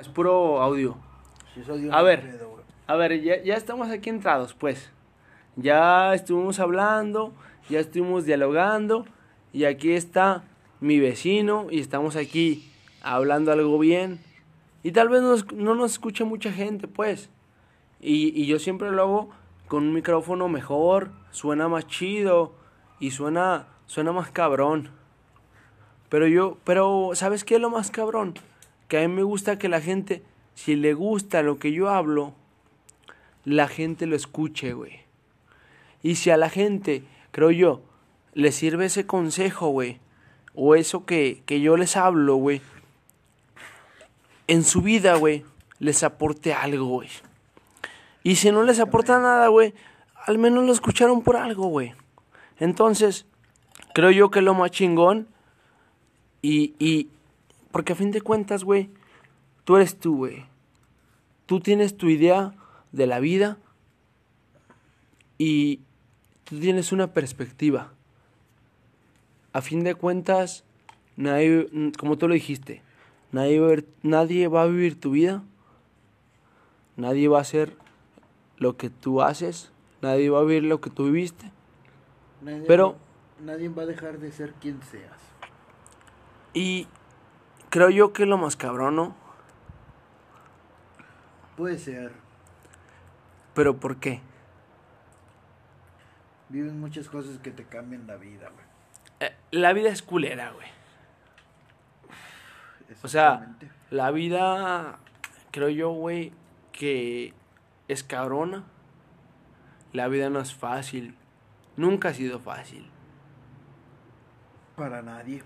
Es puro audio. Si es audio, A no ver. A ver, ya, ya estamos aquí entrados, pues. Ya estuvimos hablando, ya estuvimos dialogando, y aquí está mi vecino, y estamos aquí hablando algo bien. Y tal vez nos- no nos escuche mucha gente, pues. Y, y yo siempre lo hago con un micrófono mejor, suena más chido, y suena, suena más cabrón. Pero yo, pero, ¿sabes qué es lo más cabrón? A mí me gusta que la gente, si le gusta lo que yo hablo, la gente lo escuche, güey. Y si a la gente, creo yo, le sirve ese consejo, güey, o eso que, que yo les hablo, güey, en su vida, güey, les aporte algo, güey. Y si no les aporta nada, güey, al menos lo escucharon por algo, güey. Entonces, creo yo que lo más chingón y, y, porque a fin de cuentas, güey, tú eres tú, güey. Tú tienes tu idea de la vida y tú tienes una perspectiva. A fin de cuentas, nadie, como tú lo dijiste, nadie va a nadie va a vivir tu vida, nadie va a hacer lo que tú haces, nadie va a vivir lo que tú viviste. Nadie, Pero- Nadie va a dejar de ser quien seas. Y creo yo que lo más cabrón, ¿no? Puede ser. Pero ¿por qué? Viven muchas cosas que te cambian la vida, güey. Eh, la vida es culera, güey. O sea, la vida, creo yo, güey, que es cabrona. La vida no es fácil. Nunca ha sido fácil. Para nadie.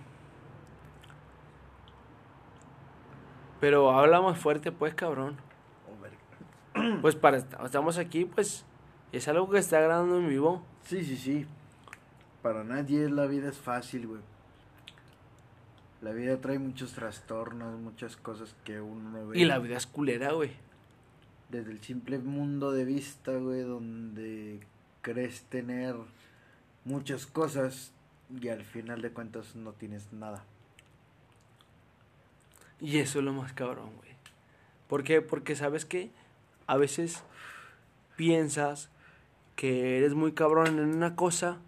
Pero habla más fuerte, pues, cabrón. Pues para estamos aquí, pues, es algo que está grabando en vivo. Sí, sí, sí. Para nadie la vida es fácil, güey. La vida trae muchos trastornos, muchas cosas que uno no ve. Y la vida es culera, güey. Desde el simple mundo de vista, güey, donde crees tener muchas cosas y al final de cuentas no tienes nada. Y eso es lo más cabrón, güey. ¿Por qué? Porque sabes que a veces piensas que eres muy cabrón en una cosa,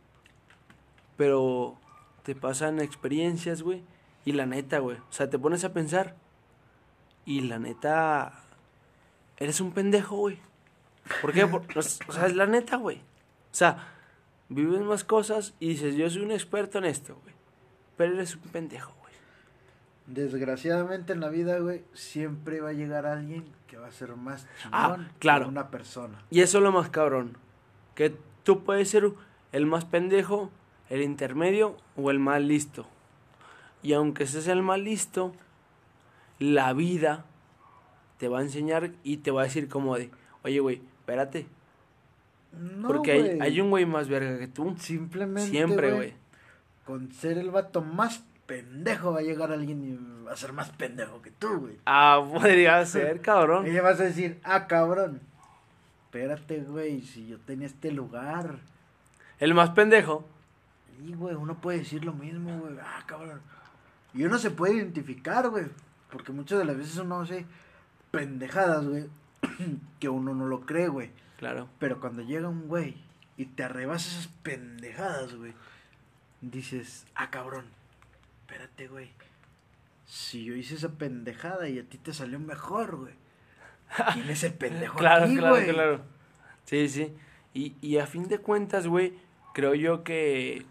pero te pasan experiencias, güey. Y la neta, güey. O sea, te pones a pensar. Y la neta. Eres un pendejo, güey. ¿Por qué? Por- o sea, es la neta, güey. O sea, vives más cosas y dices, yo soy un experto en esto, güey. Pero eres un pendejo. Desgraciadamente en la vida, güey, siempre va a llegar alguien que va a ser más Ah, chingón claro. que una persona. Y eso es lo más cabrón. Que tú puedes ser el más pendejo, el intermedio o el más listo. Y aunque seas el más listo, la vida te va a enseñar y te va a decir como de, oye, güey, espérate. No, porque hay, un güey más verga que tú. Simplemente, Siempre, güey. Con ser el vato más pendejo va a llegar alguien y va a ser más pendejo que tú, güey. Ah, podría ser, cabrón. Y le vas a decir, ah, cabrón. Espérate, güey, si yo tenía este lugar. El más pendejo. Y, güey, uno puede decir lo mismo, güey. Ah, cabrón. Y uno se puede identificar, güey. Porque muchas de las veces uno hace pendejadas, güey. que uno no lo cree, güey. Claro. Pero cuando llega un güey y te arrebasa esas pendejadas, güey. Dices, ah, cabrón. Espérate, güey. Si yo hice esa pendejada y a ti te salió mejor, güey. ¿Quién es el pendejo claro, aquí, claro, güey? claro. Sí, sí. Y, y a fin de cuentas, güey, creo yo que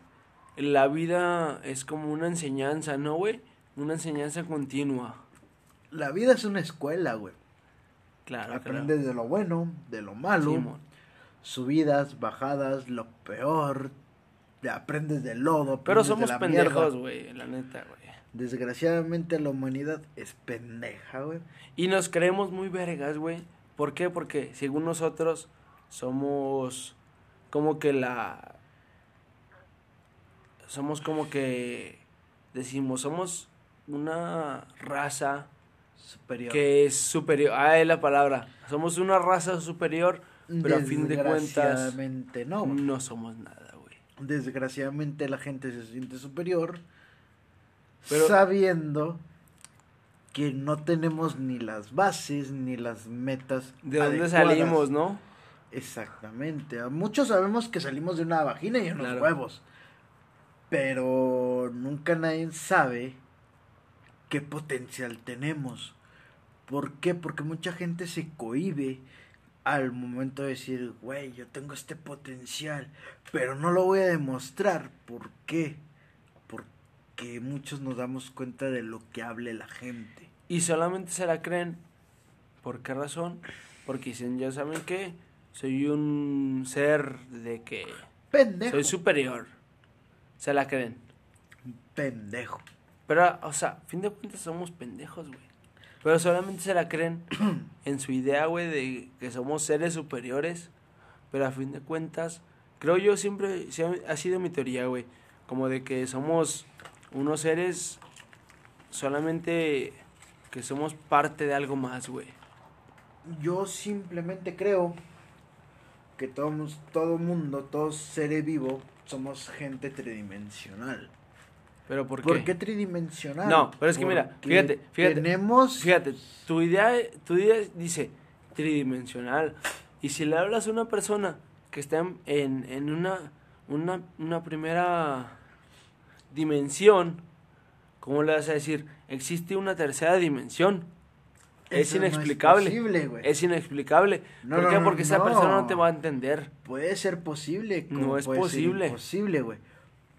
la vida es como una enseñanza, ¿no, güey? Una enseñanza continua. La vida es una escuela, güey. Claro, Aprendes de lo bueno, de lo malo. Simón. Subidas, bajadas, lo peor. Aprendes del lodo. Pero somos pendejos, güey, la neta, güey. Desgraciadamente la humanidad es pendeja, güey. Y nos creemos muy vergas, güey. ¿Por qué? Porque según nosotros somos como que la... Somos como que decimos, somos una raza Superior. que es superior. Ah, es la palabra. Somos una raza superior, pero a fin de cuentas Desgraciadamente no. no somos nada. Desgraciadamente la gente se siente superior Pero- sabiendo que no tenemos ni las bases ni las metas. ¿De dónde adecuadas. salimos, no? Exactamente. Muchos sabemos que salimos de una vagina y unos Claro. huevos. Pero nunca nadie sabe qué potencial tenemos. ¿Por qué? Porque mucha gente se cohíbe al momento de decir, güey, yo tengo este potencial, pero no lo voy a demostrar. ¿Por qué? Porque muchos nos damos cuenta de lo que hable la gente. Y solamente se la creen. ¿Por qué razón? Porque dicen, ya saben que soy un ser de que Pendejo. soy superior. Se la creen. Pendejo. Pero, o sea, fin de cuentas somos pendejos, güey. Pero solamente se la creen en su idea, güey, de que somos seres superiores. Pero a fin de cuentas, creo yo siempre, ha- sido mi teoría, güey. Como de que somos unos seres solamente que somos parte de algo más, güey. Yo simplemente creo que todo, todo mundo, todo ser vivo, somos gente tridimensional. Pero ¿por qué? ¿Por qué tridimensional? No, pero es que mira, fíjate, fíjate. Tenemos. Fíjate, tu idea, tu idea dice tridimensional. Y si le hablas a una persona que está en, en, una, una, una primera dimensión, ¿cómo le vas a decir? Existe una tercera dimensión. Es Eso no inexplicable. posible. Es inexplicable. No, ¿Por no, qué? no, Porque esa persona no te va a entender. Puede ser posible. No es posible. imposible, güey.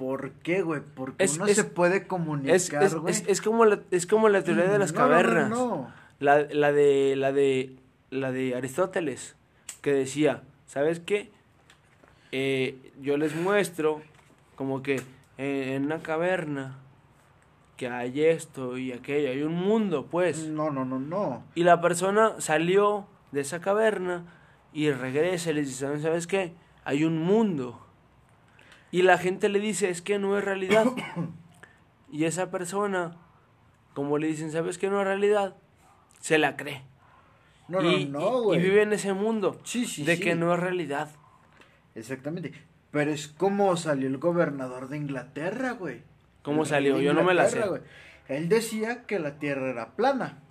¿Por qué, güey? Porque Es- uno es- se puede comunicar, es, güey. es, como la, es como la teoría de las No, no, no, cavernas. no. La, la de la de la de Aristóteles que decía, ¿sabes qué? Eh, yo les muestro como que en, en una caverna que hay esto y aquello, hay un mundo, pues. No, no, no, no. Y la persona salió de esa caverna y regresa y les dice, ¿sabes qué? Hay un mundo. Y la gente le dice, es que no es realidad. y esa persona, como le dicen, ¿sabes qué no es realidad? Se la cree. No, y, no, no, güey. y vive en ese mundo Sí, sí, de sí. que no es realidad. Exactamente. Pero es como salió el gobernador de Inglaterra, güey. ¿Cómo El salió? Yo no me la sé. Güey. Él decía que la tierra era plana.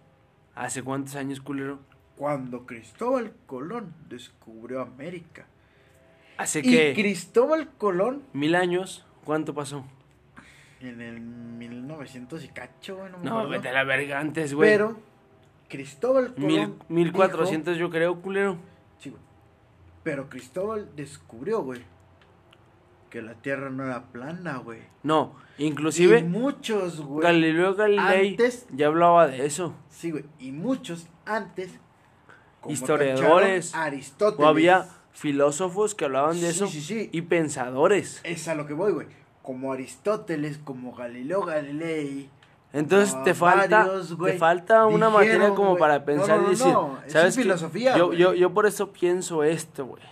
¿Hace cuántos años, culero? Cuando Cristóbal Colón descubrió América. ¿Hace Y que Cristóbal Colón mil años? ¿Cuánto pasó? en el 1900 y cacho, güey, no me No, acuerdo. vete a la verga antes, güey. Pero Cristóbal Mil, Colón mil dijo- cuatrocientos yo creo, culero. Sí, güey. Pero Cristóbal descubrió, güey, que la tierra no era plana, güey. No, Y inclusive muchos, güey. Galileo Galilei antes- ya hablaba de eso. Sí, güey. Y muchos antes. como Historiadores. Aristóteles. O había filósofos que hablaban de Sí, eso sí, sí. y pensadores. Es a lo que voy, güey. Como Aristóteles, como Galileo Galilei. Entonces te falta varios, te falta una dijeron, materia como para no, pensar no, no, y decir, no, es ¿sabes qué? filosofía, Yo, yo, yo por eso pienso esto, güey.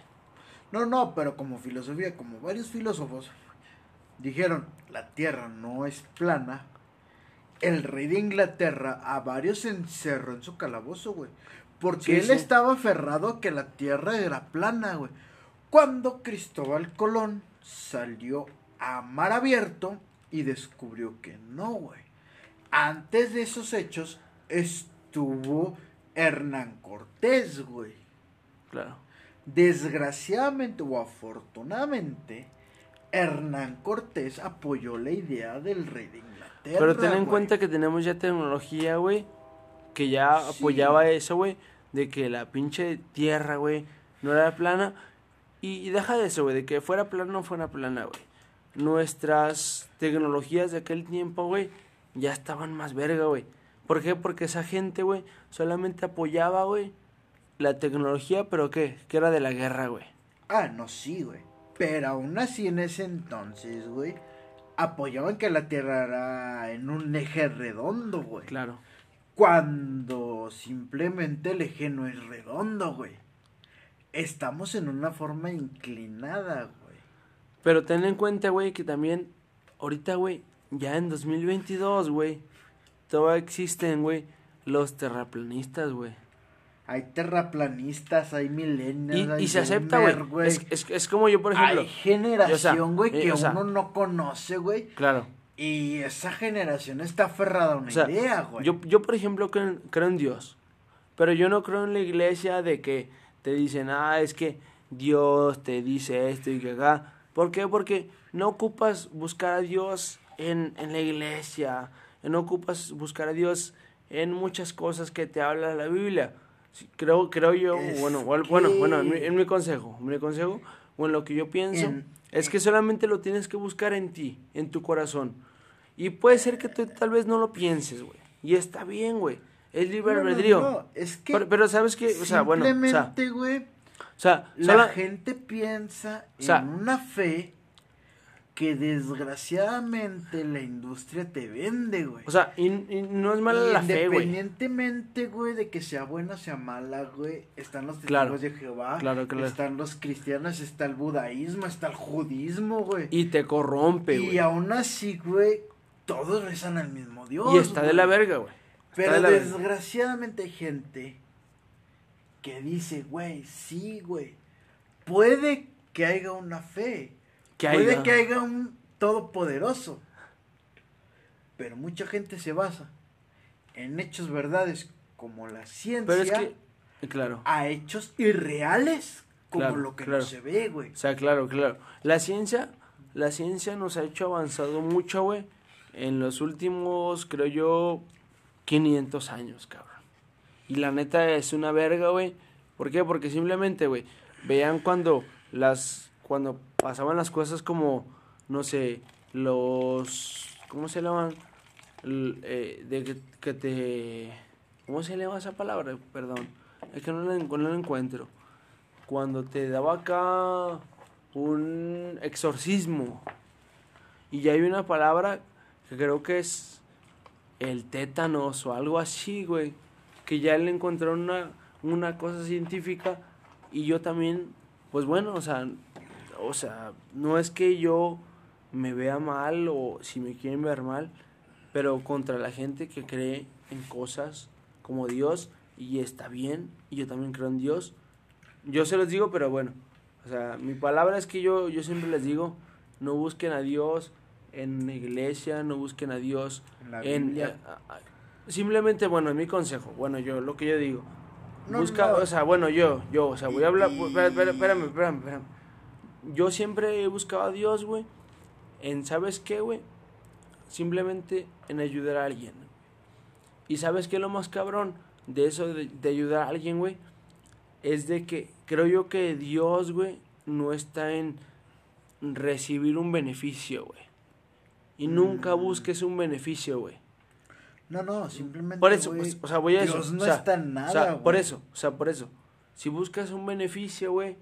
No, no, pero como filosofía, como varios filósofos dijeron, la tierra no es plana. El rey de Inglaterra a varios encerró en su calabozo, güey. Porque Sí, él sí. estaba aferrado a que la tierra era plana, güey. Cuando Cristóbal Colón salió a mar abierto y descubrió que no, güey. Antes de esos hechos estuvo Hernán Cortés, güey. Claro. Desgraciadamente o afortunadamente, Hernán Cortés apoyó la idea del rey de Inglaterra. Pero ten en güey. cuenta que tenemos ya tecnología, güey, que ya Sí. apoyaba eso, güey, de que la pinche tierra, güey, no era plana. Y, y deja de eso, güey, de que fuera plana o no fuera plana, güey. Nuestras tecnologías de aquel tiempo, güey, ya estaban más verga, güey. ¿Por qué? Porque esa gente, güey, solamente apoyaba, güey, la tecnología, pero ¿qué? Que era de la guerra, güey. Ah, no, sí, güey. Pero aún así en ese entonces, güey, apoyaban que la tierra era en un eje redondo, güey. Claro. Cuando simplemente el eje no es redondo, güey. Estamos en una forma inclinada, güey. Pero ten en cuenta, güey, que también ahorita, güey, ya en 2022, güey, todavía existen, güey, los terraplanistas, güey. Hay terraplanistas, hay millennials, Y, hay y se acepta, güey. Es, es, es como yo, por ejemplo. Hay generación, o sea, güey, eh, que o sea- uno no conoce, güey. Claro. Y esa generación está aferrada a una O sea, idea, güey. Yo, yo, por ejemplo, creo, creo en Dios. Pero yo no creo en la iglesia de que te dicen, ah, es que Dios te dice esto y que acá. ¿Por qué? Porque no ocupas buscar a Dios en, en la iglesia. No ocupas buscar a Dios en muchas cosas que te habla la Biblia. Creo, creo yo, Es bueno, bueno, bueno, bueno, en mi, que- en mi consejo, en mi consejo, o en lo que yo pienso, En- es que solamente lo tienes que buscar en ti, en tu corazón. Y puede ser que tú tal vez no lo pienses, güey. Y está bien, güey. Es libre No, no, albedrío. no, es que pero, pero sabes que, o sea, bueno, simplemente, güey, o sea, la gente piensa O sea- en una fe que desgraciadamente la industria te vende, güey. o sea, y, y no es mala Y la fe, güey. Independientemente, güey, de que sea buena o sea mala, güey, están los Claro. testigos de Jehová, Claro, claro. están los cristianos, está el budaísmo, está el judismo, güey. Y te corrompe, Y, güey. aún así, güey, todos rezan al mismo Dios. Y está de la verga, güey. Está Pero de la verga. desgraciadamente hay gente que dice, güey, sí, güey, puede que haya una fe, Que puede haya. que haya un todopoderoso, pero mucha gente se basa en hechos verdades como la ciencia Pero es que, claro. a hechos irreales como Claro, lo que claro. no se ve, güey. O sea, claro, claro. La ciencia, la ciencia nos ha hecho avanzado mucho, güey, en los últimos, creo yo, 500 años, cabrón. Y la neta es una verga, güey. ¿Por qué? Porque simplemente, güey, vean cuando las, cuando pasaban las cosas como, no sé, los, ¿cómo se llaman? Eh, de que, que te, ¿cómo se llama esa palabra? Perdón, es que no la, no la encuentro cuando te daba acá un exorcismo y ya hay una palabra que creo que es el tétanos o algo así, güey, que ya le encontraron una, una cosa científica y yo también, pues bueno, o sea, o sea, no es que yo me vea mal o si me quieren ver mal, pero contra la gente que cree en cosas como Dios y está bien, y yo también creo en Dios, yo se los digo, pero bueno, o sea, mi palabra es que yo, yo siempre les digo, no busquen a Dios en la iglesia, no busquen a Dios En la en... A- a- simplemente, bueno, en mi consejo, bueno, yo, lo que yo digo, No, busca, no. o sea, bueno, yo, yo, o sea, voy a hablar, espera- espérame, espérame, espérame. Yo siempre he buscado a Dios, güey, en, ¿sabes qué, güey? Simplemente en ayudar a alguien. Y ¿sabes qué es lo más cabrón de eso de, de ayudar a alguien, güey? Es de que creo yo que Dios, güey, no está en recibir un beneficio, güey. Y nunca busques un beneficio, güey. No, no, simplemente. Por eso, o sea, voy a eso. Dios no o sea, está en nada. o sea, por eso, o sea, por eso. Si buscas un beneficio, güey,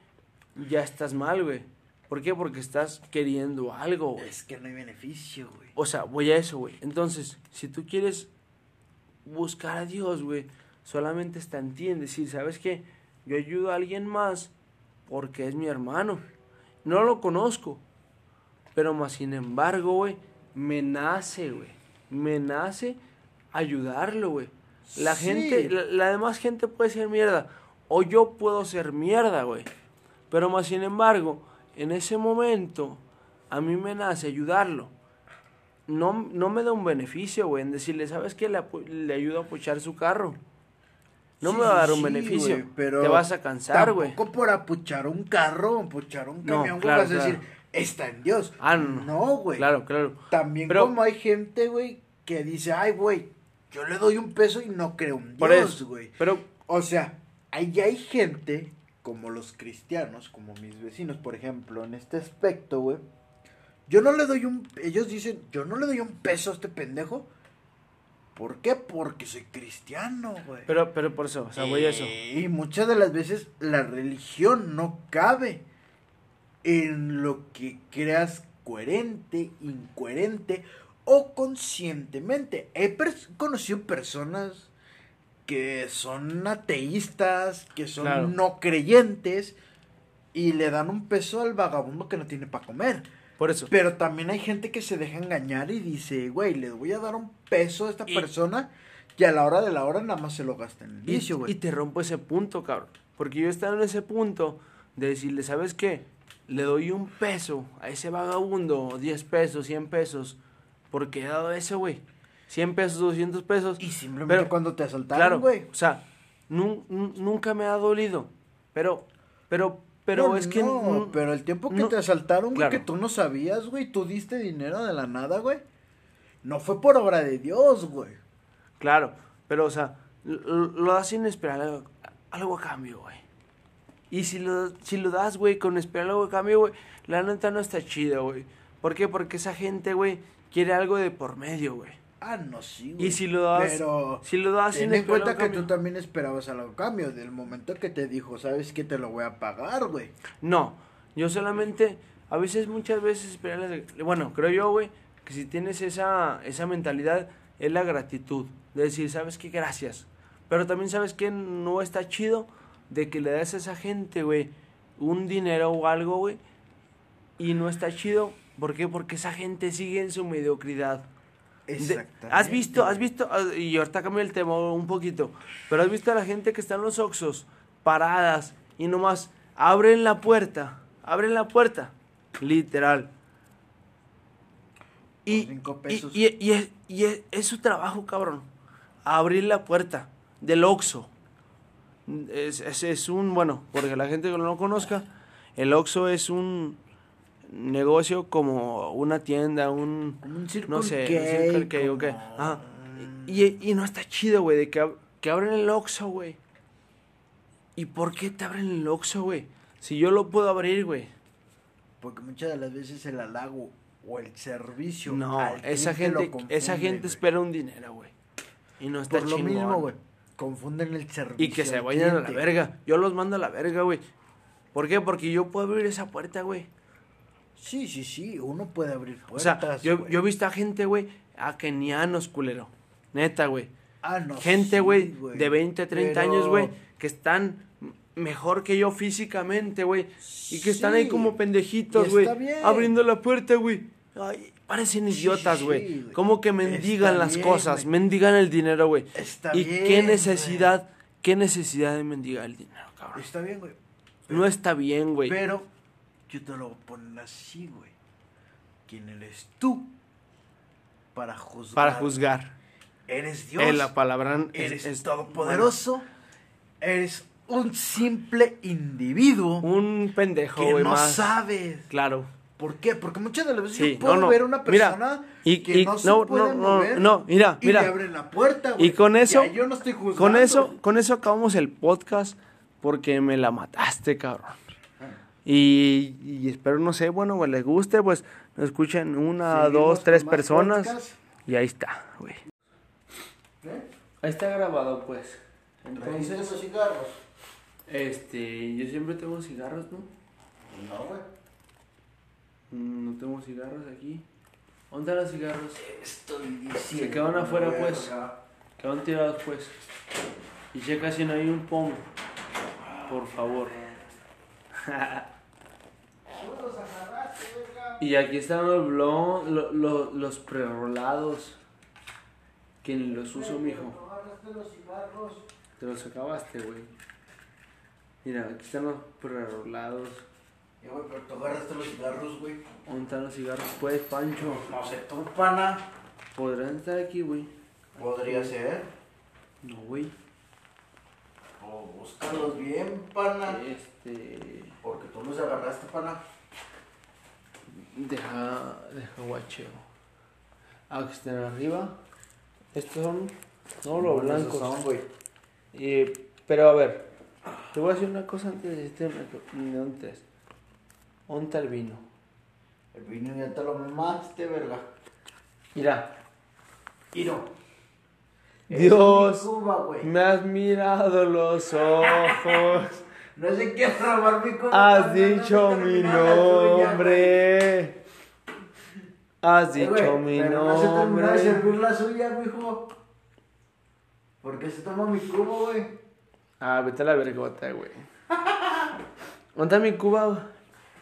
ya estás mal, güey. ¿Por qué? Porque estás queriendo algo, güey. Es que no hay beneficio, güey. O sea, voy a eso, güey. Entonces, si tú quieres buscar a Dios, güey, solamente está en ti en decir, ¿sabes qué? Yo ayudo a alguien más porque es mi hermano. No lo conozco. Pero más sin embargo, güey, me nace, güey. Me nace ayudarlo, güey. La Sí. gente, la, la demás gente puede ser mierda. O yo puedo ser mierda, güey. Pero más sin embargo, en ese momento, a mí me nace ayudarlo. No, no me da un beneficio, güey, en decirle, ¿sabes qué? Le, le ayudo a apochar su carro. No Sí, me va a dar un sí, beneficio. pero Te vas a cansar, güey. Tampoco por apuchar un carro, apuchar un No, camión, güey, claro, vas a decir, claro. Está en Dios. Ah, no, no. No, güey. Claro, claro. También Pero- como hay gente, güey, que dice, ay, güey, yo le doy un peso y no creo en Dios, güey. Pero, O sea, ahí hay gente, como los cristianos, como mis vecinos, por ejemplo, en este aspecto, güey. Yo no le doy un... Ellos dicen, yo no le doy un peso a este pendejo. ¿Por qué? Porque soy cristiano, güey. pero, pero por eso, o sea, voy a eso. Y muchas de las veces la religión no cabe en lo que creas coherente, incoherente o conscientemente. He pers- conocido personas que son ateístas, que son Claro. no creyentes y le dan un peso al vagabundo que no tiene para comer. Por eso. Pero también hay gente que se deja engañar y dice, güey, le voy a dar un peso a esta Y- persona que a la hora de la hora nada más se lo gasta en el Y, vicio, güey. y te rompo ese punto, cabrón. Porque yo estaba en ese punto de decirle, ¿sabes qué? Le doy un peso a ese vagabundo, 10 pesos, 100 pesos, porque he dado eso, güey. 100 pesos, 200 pesos. Y simplemente Pero- cuando te asaltaron, Claro, güey. o sea, nun- nun- nunca me ha dolido. Pero, pero, pero No, es que... No, pero el tiempo que no- te asaltaron, güey, Claro. que tú no sabías, güey, tú diste dinero de la nada, güey. No fue por obra de Dios, güey. Claro, pero, o sea, lo, lo das sin esperar algo, algo a cambio, güey. Y si lo, si lo das, güey, con esperar algo a cambio, güey, la neta no está chido, güey. ¿Por qué? Porque esa gente, güey, quiere algo de por medio, güey. Ah, no, sí, güey. Y si lo das, Pero si lo das ten en cuenta que tú también esperabas algo a cambio. Del momento que te dijo, sabes que te lo voy a pagar, güey. No, yo solamente, a veces, muchas veces, esperarles, bueno, creo yo, güey, que si tienes esa, esa mentalidad, es la gratitud. De decir, ¿sabes qué? Gracias. Pero también, ¿sabes qué? No está chido de que le des a esa gente, güey, un dinero o algo, güey, y no está chido. ¿Por qué? Porque esa gente sigue en su mediocridad. Exactamente. ¿Has visto, has visto, ah, y ahorita cambio el tema un poquito, pero has visto a la gente que está en los Oxos, paradas, y nomás abren la puerta, abren la puerta, literal. Y, cinco pesos. y, y es, y es- es su trabajo, cabrón, abrir la puerta del Oxxo. Es, es, es un, bueno, porque la gente que no lo conozca, el Oxxo es un negocio como una tienda, un, un no sé, un Circle como- Ajá. Y, y no está chido, güey, de que, que abren el Oxxo, güey. ¿Y por qué te abren el Oxxo, güey? Si yo lo puedo abrir, güey. Porque muchas de las veces el halago o el servicio. No, al esa lo gente, esa gente espera un dinero, güey. Y no está Por lo chingón. mismo, güey. Confunden el servicio. Y que se vayan a la verga. Yo los mando a la verga, güey. ¿Por qué? Porque yo puedo abrir esa puerta, güey. Sí, sí, sí. Uno puede abrir O puertas. sea, yo, yo he visto a gente, güey, a kenianos, culero. Neta, güey. Ah, no, gente, sí, güey, de 20, 30 Pero- años, güey, que están mejor que yo físicamente, güey. Y que están ahí como pendejitos, güey. Abriendo la puerta, güey. Ay, parecen idiotas, güey. sí, güey. como que mendigan Está las bien, cosas, güey. mendigan el dinero, güey. Está y bien, qué güey. necesidad, qué necesidad de mendigar el dinero, cabrón. Está bien, güey. No está bien, güey. Pero yo te lo voy a poner así, güey. ¿Quién eres tú para juzgar? Para juzgar. Eres Dios. Eh, la palabra es- eres es- todopoderoso. Eres un simple individuo bueno, un pendejo, que güey, no más. sabes. ¿Claro? ¿Por qué? Porque muchas de las veces Sí, yo puedo no, no. ver una Mira, persona y- que y- no se no, puede no, no, mover no, mira, y mira. le abren la puerta, güey. Y con eso, Ya yo no estoy juzgando. con eso, con eso acabamos el podcast porque me la mataste, cabrón. Y, y espero, no sé, bueno, pues les guste, pues nos escuchen una, Seguimos dos, tres personas. podcast. Y ahí está, güey. ¿Eh? Ahí está grabado, pues. ¿Trajiste Entonces, los cigarros? este, yo siempre tengo cigarros, ¿no? No, güey. Mm, No tengo cigarros aquí. ¿Dónde están los cigarros? Estoy diciendo. Se quedaron afuera, verga. pues. Quedaron tirados, pues. Y checa si no hay un pomo. Por favor. Y aquí están los blon, lo- lo- los prerolados. Que ni los uso, mijo. Te los acabaste, güey. Mira, aquí están los prerolados. Eh, güey, pero tú agarraste los cigarros, güey. ¿Dónde están los cigarros? Pues, Pancho. No sé, tú, pana. ¿Podrán estar aquí, güey? Podría ser. No, güey. O búscalos bien, pana. Este. Porque tú los agarraste, pana. Deja, deja guacheo. Ah, que estén arriba. Estos son, no los blancos. son, güey. Y, pero a ver, te voy a decir una cosa antes de este. ¿De está el vino? El vino ya te lo mamaste, verga. Mira, Iro. Dios, Cuba, me has mirado los ojos. No sé qué robar mi Cuba. Has no dicho mi tuya, nombre. Has. Eh, dicho mi pero No se terminó de nombre. servir la suya, mijo. ¿Por qué se toma mi cubo, güey? Ah, vete a la vergota, güey. ¿Dónde está mi cuba?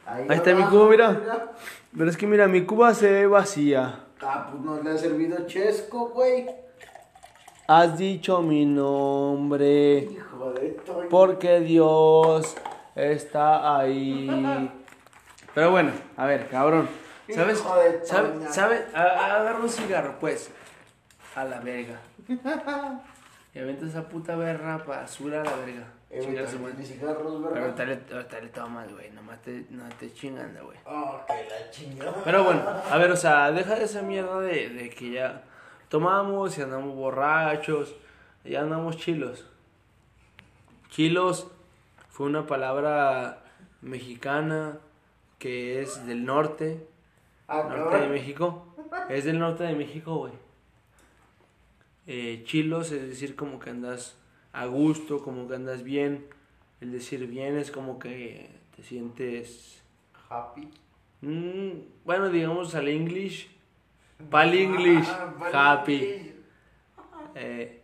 Ahí, Ahí está mi cubo, mira. Pero es que mira, mi cuba se ve vacía. Ah, pues no le ha servido chesco, güey. Has dicho mi nombre. Hijo de Toño. Porque Dios está ahí. Pero bueno, a ver, cabrón. ¿Sabes? Hijo de ¿Sabes? ¿Sabes? Agarra un cigarro, pues. A la verga. Y avienta esa puta berra basura a la verga. Tiene cigarros, Pero ¿verdad? ahorita le, ahorita le tomas, güey. Nomás te, no te chingan, güey. Oh, que la chingada. Pero bueno, a ver, o sea, deja esa mierda de, de que ya tomamos y andamos borrachos, ya andamos chilos. Chilos fue una palabra mexicana que es del norte, Ah, norte de. México. Es del norte de México, güey. Eh, chilos es decir como que andas a gusto, como que andas bien. El decir bien es como que te sientes Happy. Mm, bueno, digamos al English. Pal English. Ah. Happy. Eh,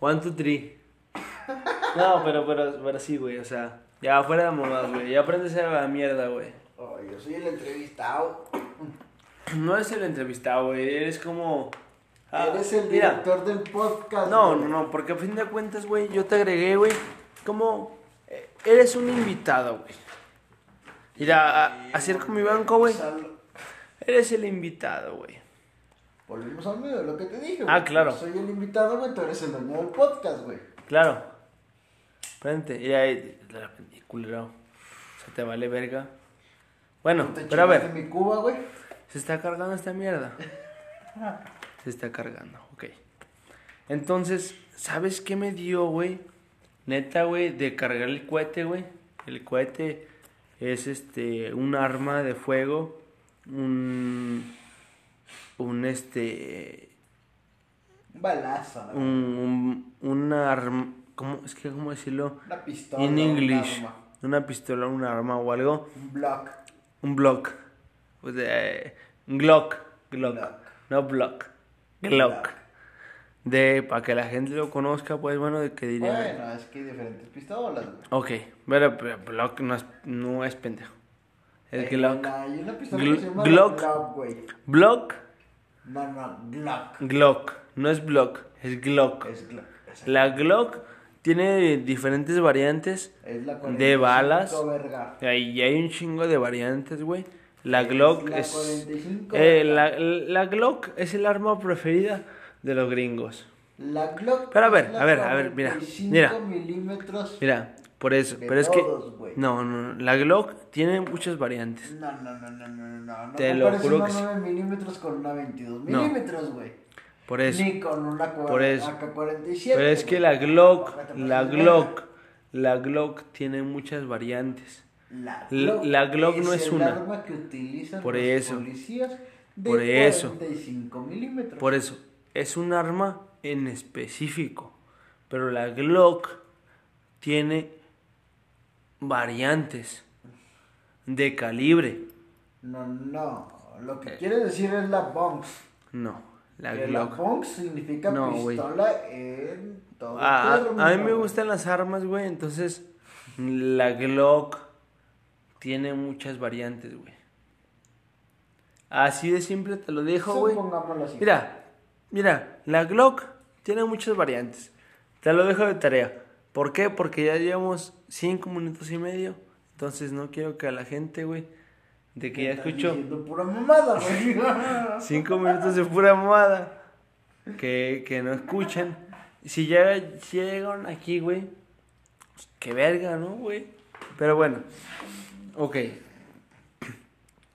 one, two, three. No, pero, pero, pero sí, güey. O sea, ya fuera de mamadas, güey. Ya aprendes a la mierda, güey. Oh, yo soy el entrevistado. No es el entrevistado, güey. Eres como. Ah, Eres el mira, director del podcast. No, güey. no, no, porque a fin de cuentas, güey, yo te agregué, güey, como eh, eres un invitado, güey. Mira, a- así como mi banco, güey, Sal- eres el invitado, güey. Volvimos al medio de lo que te dije, Ah, güey. claro. Yo soy el invitado, güey. Tú eres el dueño del podcast, güey. Claro. Espérate, y ahí, la culero. O sea, te vale verga. Bueno, pero a ver, mi cuba, güey. se está cargando esta mierda. Se está cargando, ok. Entonces, ¿sabes qué me dio, güey? Neta, güey, de cargar el cohete, güey. El cohete es este un arma de fuego, un un este Un balazo, güey. un, un una arma, ¿cómo es que cómo decirlo? Una pistola. En un English, arma, una pistola, un arma o algo, Un block. un block, un Glock, Glock, Glock. no block, Glock, de para que la gente lo conozca, pues bueno, de que diría, Bueno, es que hay diferentes pistolas, güey. ok, pero, pero Block no es, no es pendejo, es Hay Glock, Hay una pistola Gl- que se llama Glock. Glock, güey. Block, No, no, Glock. Glock, no es Block, es Glock. Es Glock. La Glock tiene diferentes variantes es la de 45, balas. verga. Ahí hay un chingo de variantes, güey. La Glock es. 45, eh, la, la Glock es el arma preferida de los gringos. La Glock. Pero a ver, es la a ver, a ver, mira, 45 mira. milímetros. Mira, por eso. Pero es que. todos, güey. No, no, no. La Glock tiene muchas variantes. No, no, no, no, no, no, no. Te lo juro una que sí. 9 milímetros con una 22 No. milímetros, güey. Por eso. Ni con una Por eso. AK-47. Pero es que la Glock, la Glock, la Glock tiene muchas variantes. La Glock, la Glock no es el una. arma que utilizan Por los eso. policías de Por eso. 45 milímetros. Por eso, es un arma en específico. Pero la Glock tiene variantes de calibre. No, no. Lo Eh. que quiere decir es la Bonks. No, la Que la Glock. Bonks significa No, pistola en todo A, a- mí me gustan las armas, güey. Entonces, la Glock tiene muchas variantes, güey. Así de simple te lo dejo, güey. Mira, mira, la Glock tiene muchas variantes. Te lo dejo de tarea. ¿Por qué? Porque ya llevamos cinco minutos y medio. Entonces no quiero que a la gente, güey, de que ya pura mamada, güey. cinco minutos de pura mamada, que, que no escuchen. Si ya, si llegaron aquí, güey, pues, qué verga, ¿no, güey? Pero bueno, ok.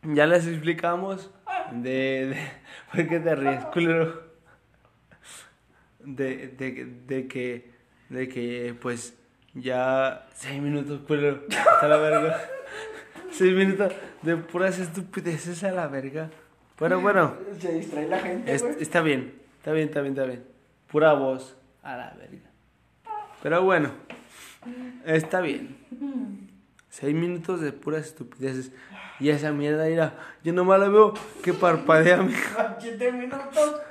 Ya les explicamos de... de ¿Por qué te ríes, culero? De, de, de que, de que, pues, ya seis minutos, culero, hasta la verga. Seis minutos de puras estupideces a la verga. Pero bueno, Se distrae la gente, es- güey. está bien, está bien, está bien, está bien. Pura voz a la verga. Pero bueno, está bien. Seis minutos de puras estupideces. Y esa mierda, mira, yo nomás la veo que parpadea, mija. Siete minutos.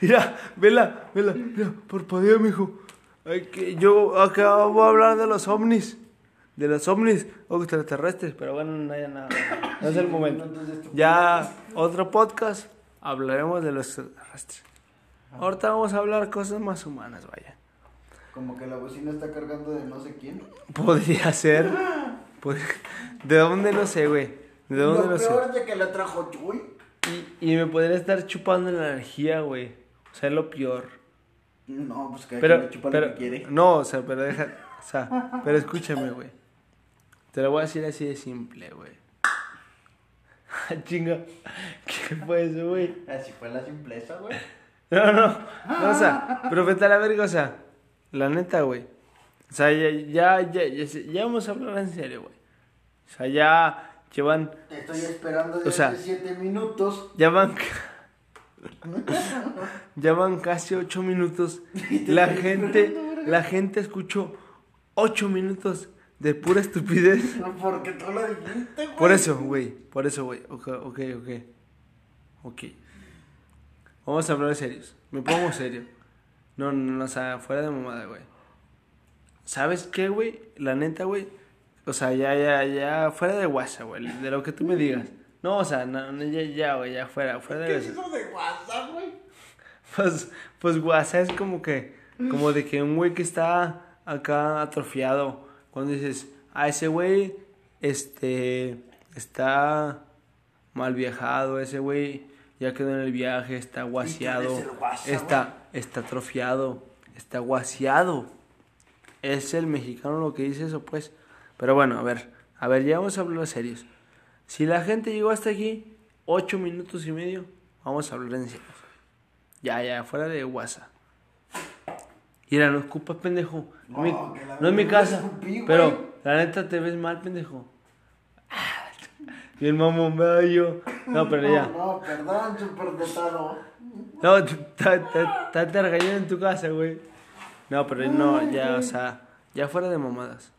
Mira, vela, vela, mira, parpadea, mijo. Ay, que yo acá voy a hablar de los ovnis. De los ovnis o extraterrestres, pero bueno, no hay nada. No es el momento. Ya otro podcast hablaremos de los extraterrestres. Ahorita vamos a hablar cosas más humanas, vaya. Como que la bocina está cargando de no sé quién. Podría ser. Pod- ¿De dónde? No sé, güey. ¿De dónde lo, lo sé? de que la trajo Chuy. Y, y me podría estar chupando la energía, güey. O sea, es lo peor. No, pues que Pero, chupa pero, lo que quiere. no, o sea, pero deja, o sea, pero escúchame, güey. Te lo voy a decir así de simple, güey. Ah, Chinga, ¿qué fue eso, güey? Así fue la simpleza, güey. No, no, no, o sea, pero vete a la verga, o sea, la neta, güey. O sea, ya, ya, ya, ya, ya vamos a hablar en serio, güey. O sea, ya llevan, Te estoy esperando desde O sea- hace siete minutos. ya van, ya van casi ocho minutos. La gente, la gente escuchó ocho minutos de pura estupidez. Porque tú lo dijiste, güey. Por eso, güey, por eso, güey. Ok, ok, ok. Ok. Vamos a hablar de serios. Me pongo serio. No, no, no, o sea, fuera de mamada, güey. ¿Sabes qué, güey? La neta, güey. O sea, ya, ya, ya, fuera de WhatsApp, güey. De lo que tú me digas. No, o sea, no, no, ya, ya, güey, ya fuera, fuera ¿Qué de es eso. de WhatsApp, güey? Pues, pues WhatsApp es como que, como de que un güey que está acá atrofiado, cuando dices, a ese güey, este, está mal viajado, ese güey ya quedó en el viaje, está guaseado, está, está atrofiado, está guaseado. Es el mexicano lo que dice eso, pues. Pero bueno, a ver, a ver, ya vamos a hablar serios. Si la gente llegó hasta aquí, ocho minutos y medio, vamos a hablar en serio. Ya, ya, fuera de WhatsApp. Mira, no escupas, pendejo. No, mi- no es mi casa. escupí. Pero, la neta, te ves mal, pendejo. Y el mamón bello. No, pero ya. No, no, perdón, súper dotado. No, te regañando en tu casa, güey. No, pero no, ya, o sea, ya fuera de mamadas.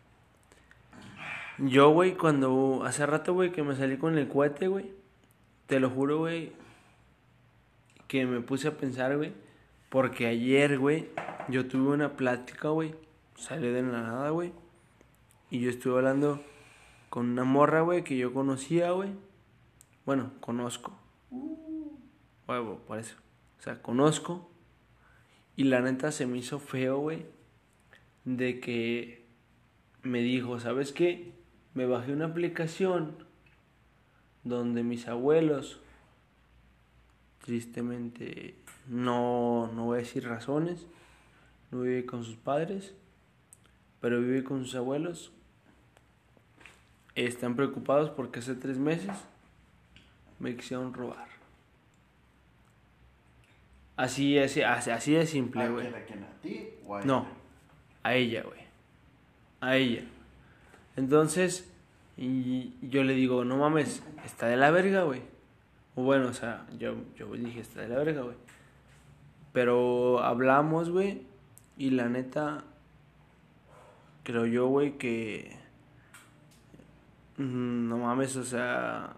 Yo, güey, cuando hace rato, güey, que me salí con el cohete, güey, te lo juro, güey, que me puse a pensar, güey, porque ayer, güey, yo tuve una plática, güey, salió de la nada, güey, y yo estuve hablando con una morra, güey, que yo conocía, güey. Bueno, conozco. Huevo, por eso. O sea, conozco. Y la neta se me hizo feo, güey. De que me dijo, ¿sabes qué? Me bajé una aplicación donde mis abuelos, tristemente, no, no voy a decir razones, no vive con sus padres, pero vive con sus abuelos. Están preocupados porque hace tres meses me quisieron robar. Así, así, así, de simple, ¿A güey. a quién? ¿A ti o a No, ella? a ella, güey. A ella. Entonces, y yo le digo, no mames, está de la verga, güey. O bueno, o sea, yo, yo dije, está de la verga, güey. Pero hablamos, güey, y la neta, creo yo, güey, que... mm, No mames, o sea...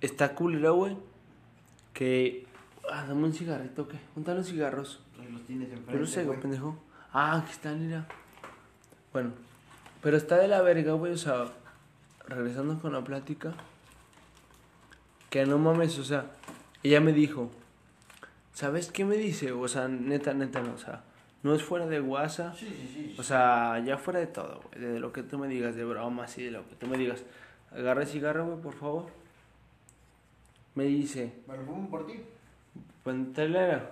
Está culero, güey. Que... Ah, dame un cigarrito, ¿qué? ¿Dónde los cigarros? Los tienes enfrente, Yo no sé, güey. pendejo. Ah, aquí están, mira. Bueno, pero está de la verga, güey. O sea, regresando con la plática. Que no mames, o sea, ella me dijo, ¿sabes qué me dice? O sea, neta, neta, no, o sea, no es fuera de WhatsApp. Sí, sí, sí. O sea, ya fuera de todo, güey. De lo que tú me digas, de bromas y de lo que tú me digas. Agarra el cigarro, güey, por favor. Me dice, Me lo fumo por ti. Pantelera.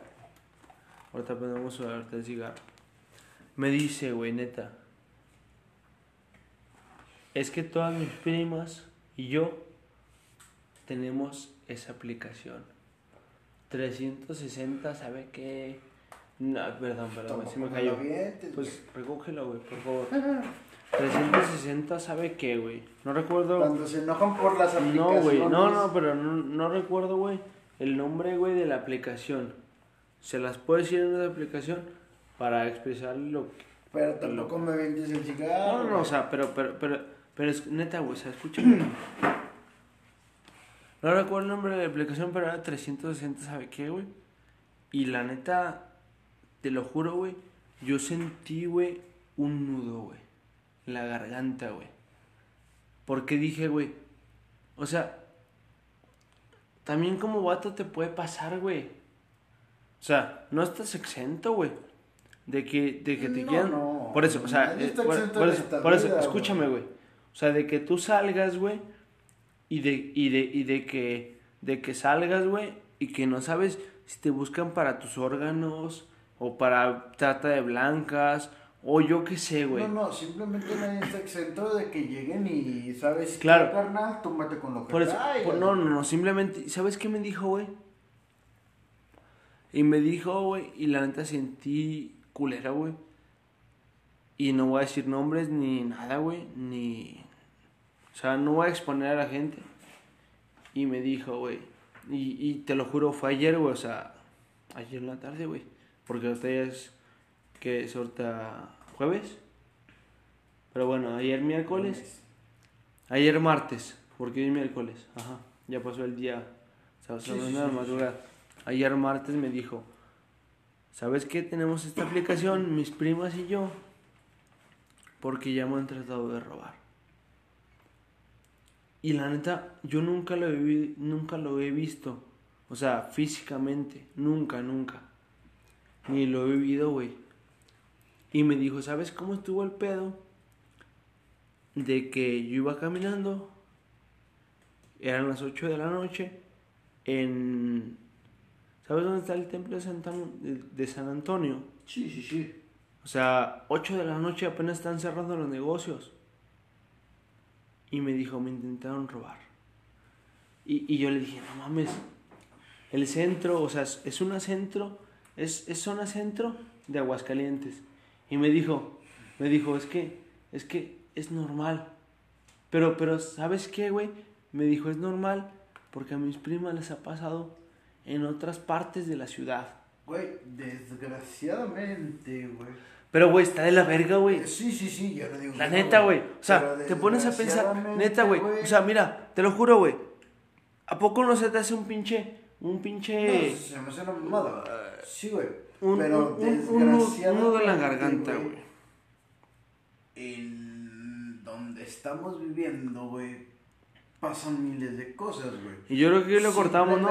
Ahorita prendemos ahorita el cigarro. Me dice, güey, neta. Es que todas mis primas y yo tenemos esa aplicación. 360, ¿sabe qué? No, perdón, perdón, Tampoco se me cayó. Pues recógelo, güey, por favor. 360, ¿sabe qué, güey? No recuerdo. Cuando se enojan por las No, aplicaciones. güey, no, no, pero no, no recuerdo, güey, el nombre, güey, de la aplicación. Se las puedo decir en una aplicación para expresar lo que... Pero tampoco me vendes el cigarro. No, no, o sea, pero, pero, pero, pero es neta, güey, o sea, escúchame. No recuerdo el nombre de la aplicación, pero era 360, ¿sabe qué, güey? Y la neta, te lo juro, güey, yo sentí, güey, un nudo, güey, en la garganta, güey. Porque dije, güey, o sea, también como vato te puede pasar, güey. O sea, no estás exento, güey. De que, de que te No, quieran. no, por eso, o sea, eh, por, eso, por eso, vida, escúchame, güey. O sea, de que tú salgas, güey, y de, y de, y de que, de que salgas, güey, y que no sabes si te buscan para tus órganos, o para trata de blancas, o yo qué sé, güey. No, no, simplemente nadie está exento de que lleguen y, ¿sabes? Claro. qué, carnal, túmbate con lo que Por eso, traigas. por- no, no, no, simplemente, ¿sabes qué me dijo, güey? Y me dijo, güey, y la neta sentí culera, güey. Y no voy a decir nombres ni nada, güey, ni... O sea, no voy a exponer a la gente. Y me dijo, güey, y, y te lo juro, fue ayer, güey, o sea, ayer en la tarde, güey. Porque ahorita ya es, que es ahorita jueves. Pero bueno, ayer miércoles. Ayer martes, porque hoy es miércoles. Ajá, ya pasó el día. Sí, sábado, sí, sí, madrugada. Ayer martes me dijo, ¿sabes qué? Tenemos esta aplicación, mis primas y yo, porque ya me han tratado de robar. Y la neta, yo nunca lo he, nunca lo he visto. O sea, físicamente, nunca, nunca. Ni lo he vivido, güey. Y me dijo, ¿sabes cómo estuvo el pedo? De que yo iba caminando, eran las 8 de la noche, en... ¿Sabes dónde está el templo de, Santa- de- San Antonio? Sí, sí, sí. O sea, 8 de la noche apenas están cerrando los negocios. Y me dijo, me intentaron robar. Y, y yo le dije, no mames, el centro, o sea, es, es una centro, es, es zona centro de Aguascalientes. Y me dijo, me dijo, es que, es que es normal. Pero, pero, ¿sabes qué, güey? Me dijo, es normal porque a mis primas les ha pasado en otras partes de la ciudad. Güey, desgraciadamente, güey. Pero, güey, está de la verga, güey. Sí, sí, sí, yo no digo La neta, güey. O sea, te pones a pensar, neta, güey. O sea, mira, te lo juro, güey. ¿A poco no se te hace un pinche, un pinche... No, se me hace una mamada. Sí, güey. un, Pero un, un, un nudo- en la desgraciadamente, garganta, güey? En donde estamos viviendo, güey, pasan miles de cosas, güey. Y yo creo que lo cortamos, ¿no?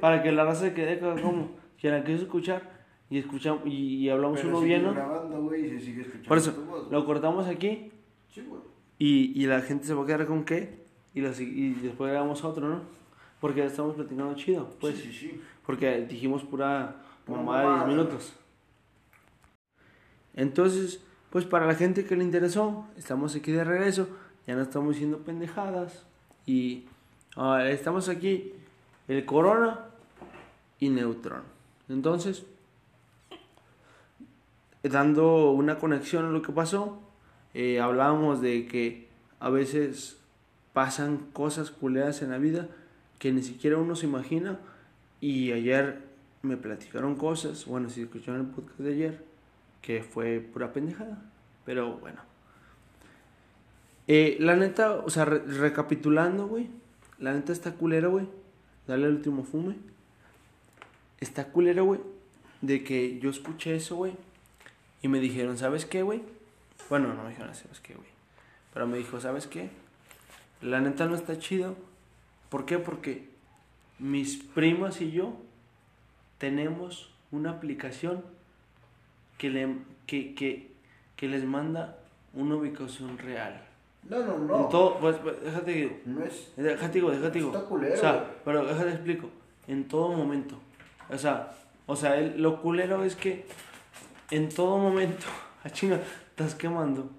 Para que la raza se quede co- como que la quiso escuchar y escuchamos y, y hablamos pero uno sigue bien, ¿no? grabando, güey, y se sigue escuchando Por eso, voz, lo cortamos aquí Sí, güey. y, y la gente se va a quedar con qué y, lo si- y después grabamos otro, ¿no? Porque estamos platicando chido, pues. sí, sí, sí. Porque dijimos pura mamada de 10 mamada. minutos. Entonces, pues para la gente que le interesó, estamos aquí de regreso. Ya no estamos diciendo pendejadas. Y ah, estamos aquí, el Corona y Neutron. Entonces, dando una conexión a lo que pasó, eh, hablábamos de que a veces pasan cosas culeras en la vida que ni siquiera uno se imagina. Y ayer me platicaron cosas, bueno, si escucharon el podcast de ayer, que fue pura pendejada, pero bueno. Eh, la neta, o sea, re- recapitulando, güey, la neta está culera, güey, dale el último fume. Está culera, güey, de que yo escuché eso, güey, y me dijeron, ¿sabes qué, güey? Bueno, no me dijeron, ¿sabes qué, güey? Pero me dijo, ¿sabes qué? La neta no está chido. ¿Por qué? Porque mis primas y yo tenemos una aplicación que, le, que, que, que les manda una ubicación real. No, no, En no. todo, pues, pues, déjate digo, No es. déjate digo, déjate digo. Está culero, O sea, pero déjate explico, en todo momento. O sea, o sea, el- lo culero es que en todo momento, a chinga, estás quemando.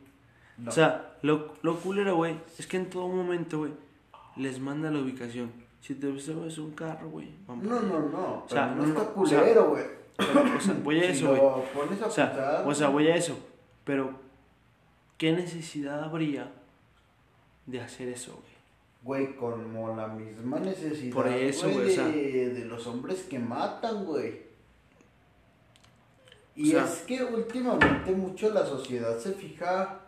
No. O sea, lo, lo culero, güey, es que en todo momento, güey, les manda la ubicación. Si te subes un carro, güey. No, no, no. O sea, no no, está culero, güey. O sea, voy a Si eso, güey. O sea, pensar, o sea, voy a eso. Pero, ¿qué necesidad habría de hacer eso, güey? Güey, como la misma necesidad. Por eso, güey, de, de los hombres que matan, güey. Y es que últimamente mucho la sociedad se fija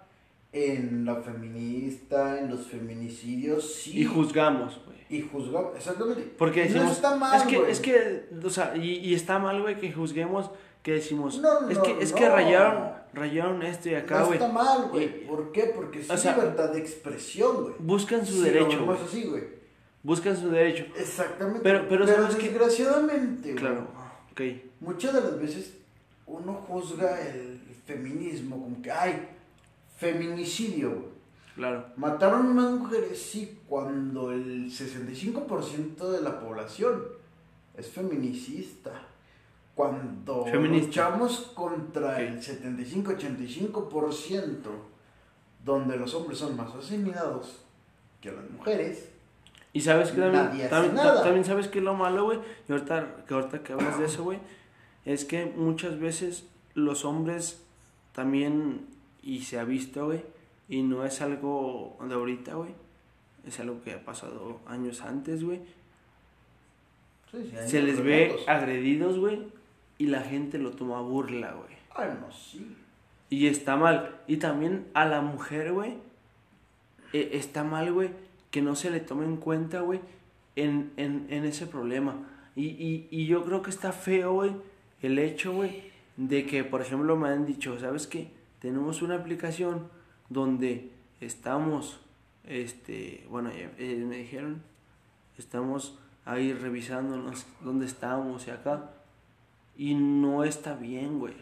en la feminista, en los feminicidios, sí. Y juzgamos, güey. Y juzgamos, exactamente. Porque decimos, no está mal, es que, güey. es que, o sea, y, y está mal, güey, que juzguemos, que decimos, No, es no, que, es no. que rayaron, rayaron esto y acá, no güey. está mal, güey. ¿Por qué? Porque es o sea, libertad de expresión, güey. Buscan su lo derecho, güey. así, güey. Buscan su derecho. Exactamente. Pero- pero ¿sabes qué? desgraciadamente, güey. Claro, ok. Muchas de las veces uno juzga el feminismo como que, ay, feminicidio, güey. Claro. Mataron más mujeres, sí, cuando el 65% de la población es feminicista. Cuando Feminista. luchamos contra el 75-85%, donde los hombres son más asesinados que las mujeres, Y sabes que también, también, sabes que lo malo, güey. Y ahorita que, ahorita que hablas de eso, güey, es que muchas veces los hombres también, y se ha visto, güey, y no es algo de ahorita, güey, es algo que ha pasado años antes, güey. sí, sí, hay Se les ve agredidos, güey, y la gente lo toma a burla, güey. Ay, no, sí. Y está mal. Y también a la mujer, güey. eh, está mal, güey, que no se le tome en cuenta, güey, en, en, en ese problema. Y, y, y yo creo que está feo, güey, el hecho, güey, de que, por ejemplo, me han dicho, ¿sabes qué? Tenemos una aplicación donde estamos, este, bueno, eh, me dijeron, estamos ahí revisándonos dónde estamos y acá. Y no está bien, güey.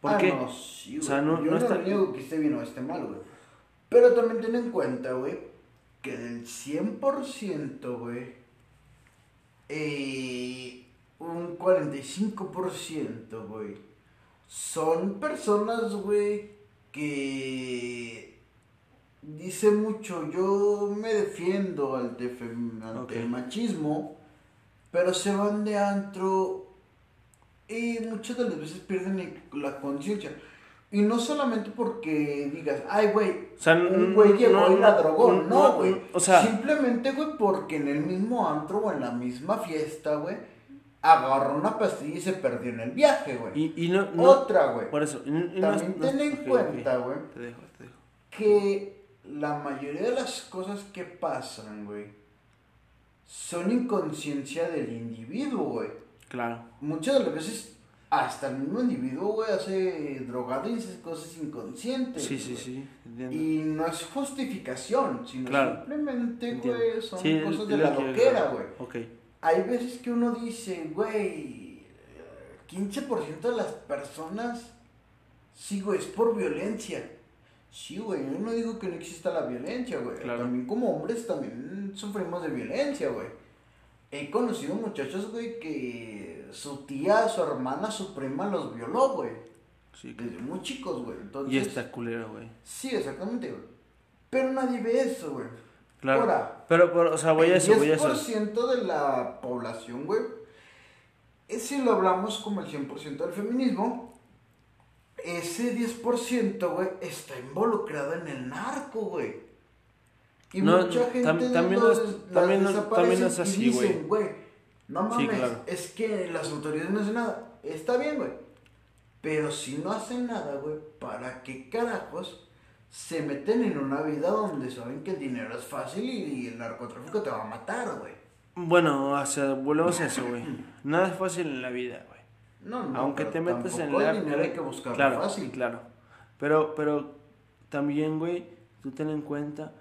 ¿Por Ah, qué? no, sí, O sea, no- Yo no está- niego que esté bien o esté mal, güey. Pero también ten en cuenta, güey, que del 100%, güey, eh, un 45%, güey, son personas, güey, que dice mucho, yo me defiendo fem- ante el machismo, pero se van de antro y muchas de las veces pierden la conciencia. Y no solamente porque digas, ay, güey, O sea, un güey llegó no, y la no, drogó. no, No, güey. o sea- Simplemente, güey, porque en el mismo antro o en la misma fiesta, güey, agarró una pastilla y se perdió en el viaje, güey. Y, y no, no- Otra, güey. Por eso. y y También no ten en cuenta, güey, Te dejo, te dejo. que la mayoría de las cosas que pasan, güey, son inconsciencia del individuo, güey. Claro. Muchas de las veces hasta el mismo individuo, güey, hace drogado y hace cosas inconscientes. Sí, sí, sí. Entiendo. Y no es justificación, sino Claro. simplemente, güey, son Sí, cosas de la que- loquera, güey. Ok. Hay veces que uno dice, güey, 15% de las personas, sí, güey, es por violencia. Sí, güey, yo no digo que no exista la violencia, güey. Claro. También como hombres también sufrimos de violencia, güey. He conocido muchachos, güey, que su tía, su hermana, su prima los violó, güey. Sí, Desde muy chicos, güey. Entonces, Y está culero, güey. Sí, exactamente, güey. Pero nadie ve eso, güey. Claro. Ahora, Pero, pero, o sea, voy a el eso, voy a eso. 10% de la población, güey, es si lo hablamos como el 100% del feminismo, ese 10%, güey, está involucrado en el narco, güey. Y No, mucha gente tam- también los- es- también no- también es así, güey, no Sí, mames, claro. es que las autoridades no hacen nada. Está bien, güey. Pero si no hacen nada, güey, ¿para qué carajos se meten en una vida donde saben que el dinero es fácil y el narcotráfico te va a matar, güey? Bueno, o sea, volvemos a eso, güey. Nada es fácil en la vida, güey. No, no, Aunque te metas en la... dinero hay que buscarlo claro, fácil. Claro, Pero, pero también, güey, tú ten en cuenta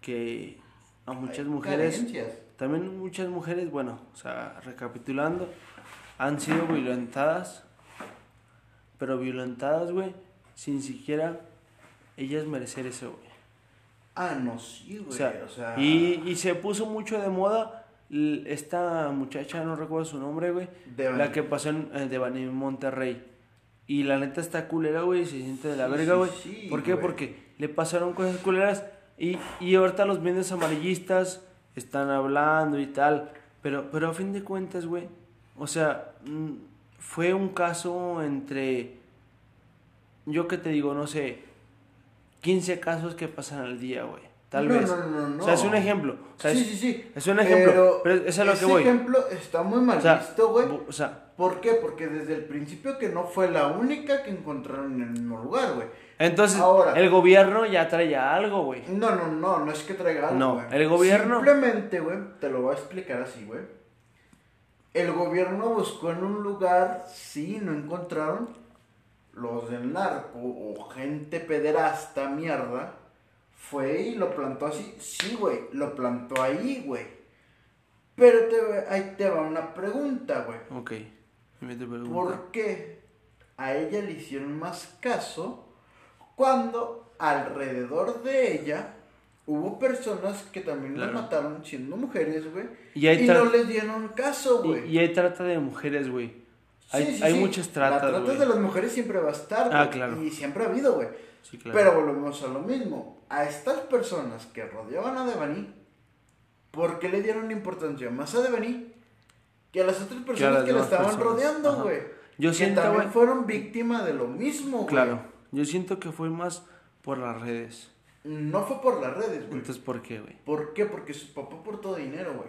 que a muchas Hay mujeres... carencias. También muchas mujeres, bueno, o sea, recapitulando, han sido violentadas, pero violentadas, güey, sin siquiera ellas merecer eso, güey. Ah, no, sí, güey. O sea, o sea y, y se puso mucho de moda esta muchacha, no recuerdo su nombre, güey, de- la que pasó en, eh, Bani- Monterrey. Y la neta está culera, güey, y se siente de la Sí, verga, sí, güey. sí, ¿Por qué? güey. Porque le pasaron cosas culeras y, y ahorita los medios amarillistas están hablando y tal. Pero, pero a fin de cuentas, güey, o sea, mm, fue un caso entre, yo que te digo, no sé, 15 casos que pasan al día, güey. Tal No, vez. no, no, no. O sea, es un ejemplo. O sea, sí, es, sí, sí. es un ejemplo, pero eso es a lo ese que voy. ejemplo está muy mal o sea, visto, güey. o sea, ¿Por qué? Porque desde el principio que no fue la única que encontraron en el mismo lugar, güey. entonces Ahora. el gobierno ya traía algo, güey. No, no, no, no es que traiga algo, No, el gobierno- Simplemente, güey, te lo voy a explicar así, güey. El gobierno buscó en un lugar, sí, no encontraron los del narco o gente pederasta, mierda. Fue y lo plantó así. Sí, güey, lo plantó ahí, güey. Pero te, ahí te va una pregunta, güey. Ok. Me te pregunto. ¿Por qué a ella le hicieron más caso cuando alrededor de ella hubo personas que también Claro. los mataron siendo mujeres, güey. Y no les dieron caso, güey. Y, y hay trata de mujeres, güey. Hay, Sí, sí, hay sí. muchas La tratas, trata güey. de las mujeres siempre va a estar, Ah, claro. Y siempre ha habido, güey. Claro. Pero volvemos a lo mismo. A estas personas que rodeaban a Devani, ¿por qué le dieron importancia más a Devani que a las otras personas las que, la estaban personas? rodeando, güey? Yo que siento, también güey- fueron víctimas de lo mismo, güey. Claro. Yo siento que fue más por las redes. No fue por las redes, güey. Entonces, ¿por qué, güey? ¿Por qué? Porque su papá aportó dinero, güey.